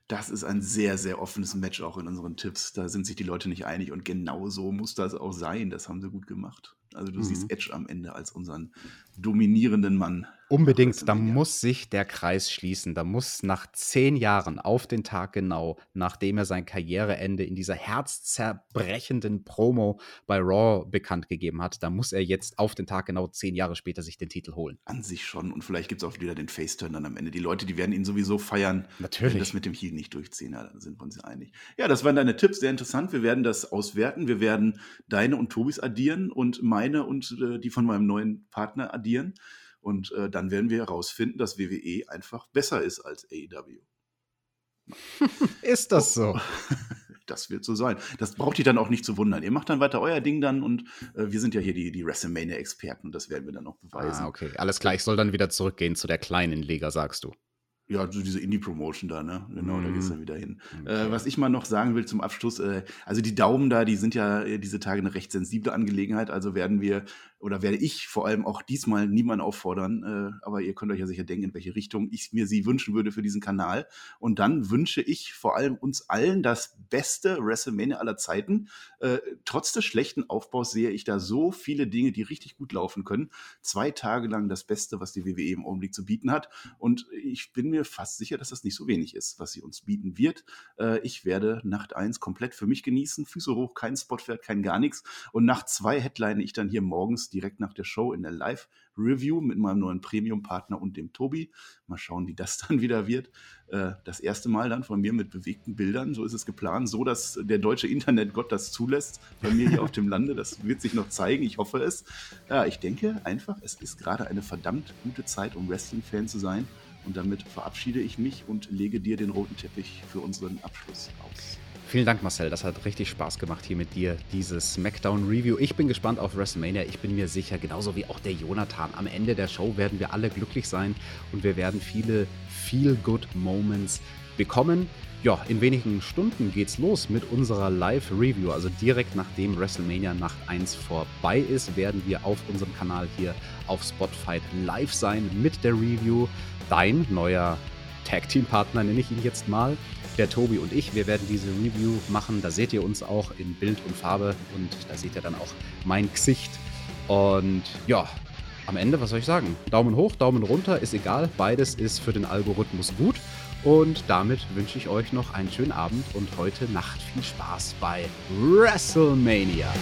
Das ist ein sehr, sehr offenes Match auch in unseren Tipps. Da sind sich die Leute nicht einig und genau so muss das auch sein. Das haben sie gut gemacht. Also du mhm. siehst Edge am Ende als unseren dominierenden Mann. Unbedingt, da muss sich der Kreis schließen. Da muss nach zehn Jahren auf den Tag genau, nachdem er sein Karriereende in dieser herzzerbrechenden Promo bei Raw bekannt gegeben hat, da muss er jetzt auf den Tag genau zehn Jahre später sich den Titel holen. An sich schon. Und vielleicht gibt es auch wieder den Faceturn dann am Ende. Die Leute, die werden ihn sowieso feiern, Natürlich. wenn das mit dem Heal nicht durchziehen. Ja, da sind wir uns einig. Ja, das waren deine Tipps, sehr interessant. Wir werden das auswerten. Wir werden deine und Tobis addieren und meine und äh, die von meinem neuen Partner addieren. Und äh, dann werden wir herausfinden, dass WWE einfach besser ist als AEW. ist das so? Das wird so sein. Das braucht ihr dann auch nicht zu wundern. Ihr macht dann weiter euer Ding dann und äh, wir sind ja hier die, die WrestleMania-Experten und das werden wir dann noch beweisen. Ah, okay. Alles klar. Ich soll dann wieder zurückgehen zu der kleinen Liga, sagst du. Ja, so diese Indie-Promotion da, ne? Genau, mm. da gehst du mhm. dann wieder hin. Okay. Äh, was ich mal noch sagen will zum Abschluss, äh, also die Daumen da, die sind ja äh, diese Tage eine recht sensible Angelegenheit, also werden wir oder werde ich vor allem auch diesmal niemanden auffordern, äh, aber ihr könnt euch ja sicher denken, in welche Richtung ich mir sie wünschen würde für diesen Kanal. Und dann wünsche ich vor allem uns allen das beste WrestleMania aller Zeiten. Äh, trotz des schlechten Aufbaus sehe ich da so viele Dinge, die richtig gut laufen können. Zwei Tage lang das Beste, was die WWE im Augenblick zu bieten hat. Und ich bin mir fast sicher, dass das nicht so wenig ist, was sie uns bieten wird. Äh, ich werde Nacht 1 komplett für mich genießen, Füße hoch, kein Spotpferd, kein gar nichts. Und Nacht 2 headline ich dann hier morgens direkt nach der Show in der Live-Review mit meinem neuen Premium-Partner und dem Tobi. Mal schauen, wie das dann wieder wird. Äh, das erste Mal dann von mir mit bewegten Bildern. So ist es geplant, so dass der deutsche Internetgott das zulässt bei mir hier auf dem Lande. Das wird sich noch zeigen. Ich hoffe es. Ja, ich denke einfach, es ist gerade eine verdammt gute Zeit, um Wrestling-Fan zu sein. Und damit verabschiede ich mich und lege dir den roten Teppich für unseren Abschluss aus. Vielen Dank, Marcel. Das hat richtig Spaß gemacht hier mit dir, dieses SmackDown-Review. Ich bin gespannt auf WrestleMania. Ich bin mir sicher, genauso wie auch der Jonathan. Am Ende der Show werden wir alle glücklich sein und wir werden viele Feel-Good-Moments bekommen. Ja, in wenigen Stunden geht's los mit unserer Live-Review. Also direkt nachdem WrestleMania Nacht 1 vorbei ist, werden wir auf unserem Kanal hier auf Spotify live sein mit der Review. Dein neuer Tag-Team-Partner nenne ich ihn jetzt mal. Der Tobi und ich, wir werden diese Review machen. Da seht ihr uns auch in Bild und Farbe und da seht ihr dann auch mein Gesicht. Und ja, am Ende, was soll ich sagen? Daumen hoch, Daumen runter, ist egal. Beides ist für den Algorithmus gut. Und damit wünsche ich euch noch einen schönen Abend und heute Nacht viel Spaß bei WrestleMania.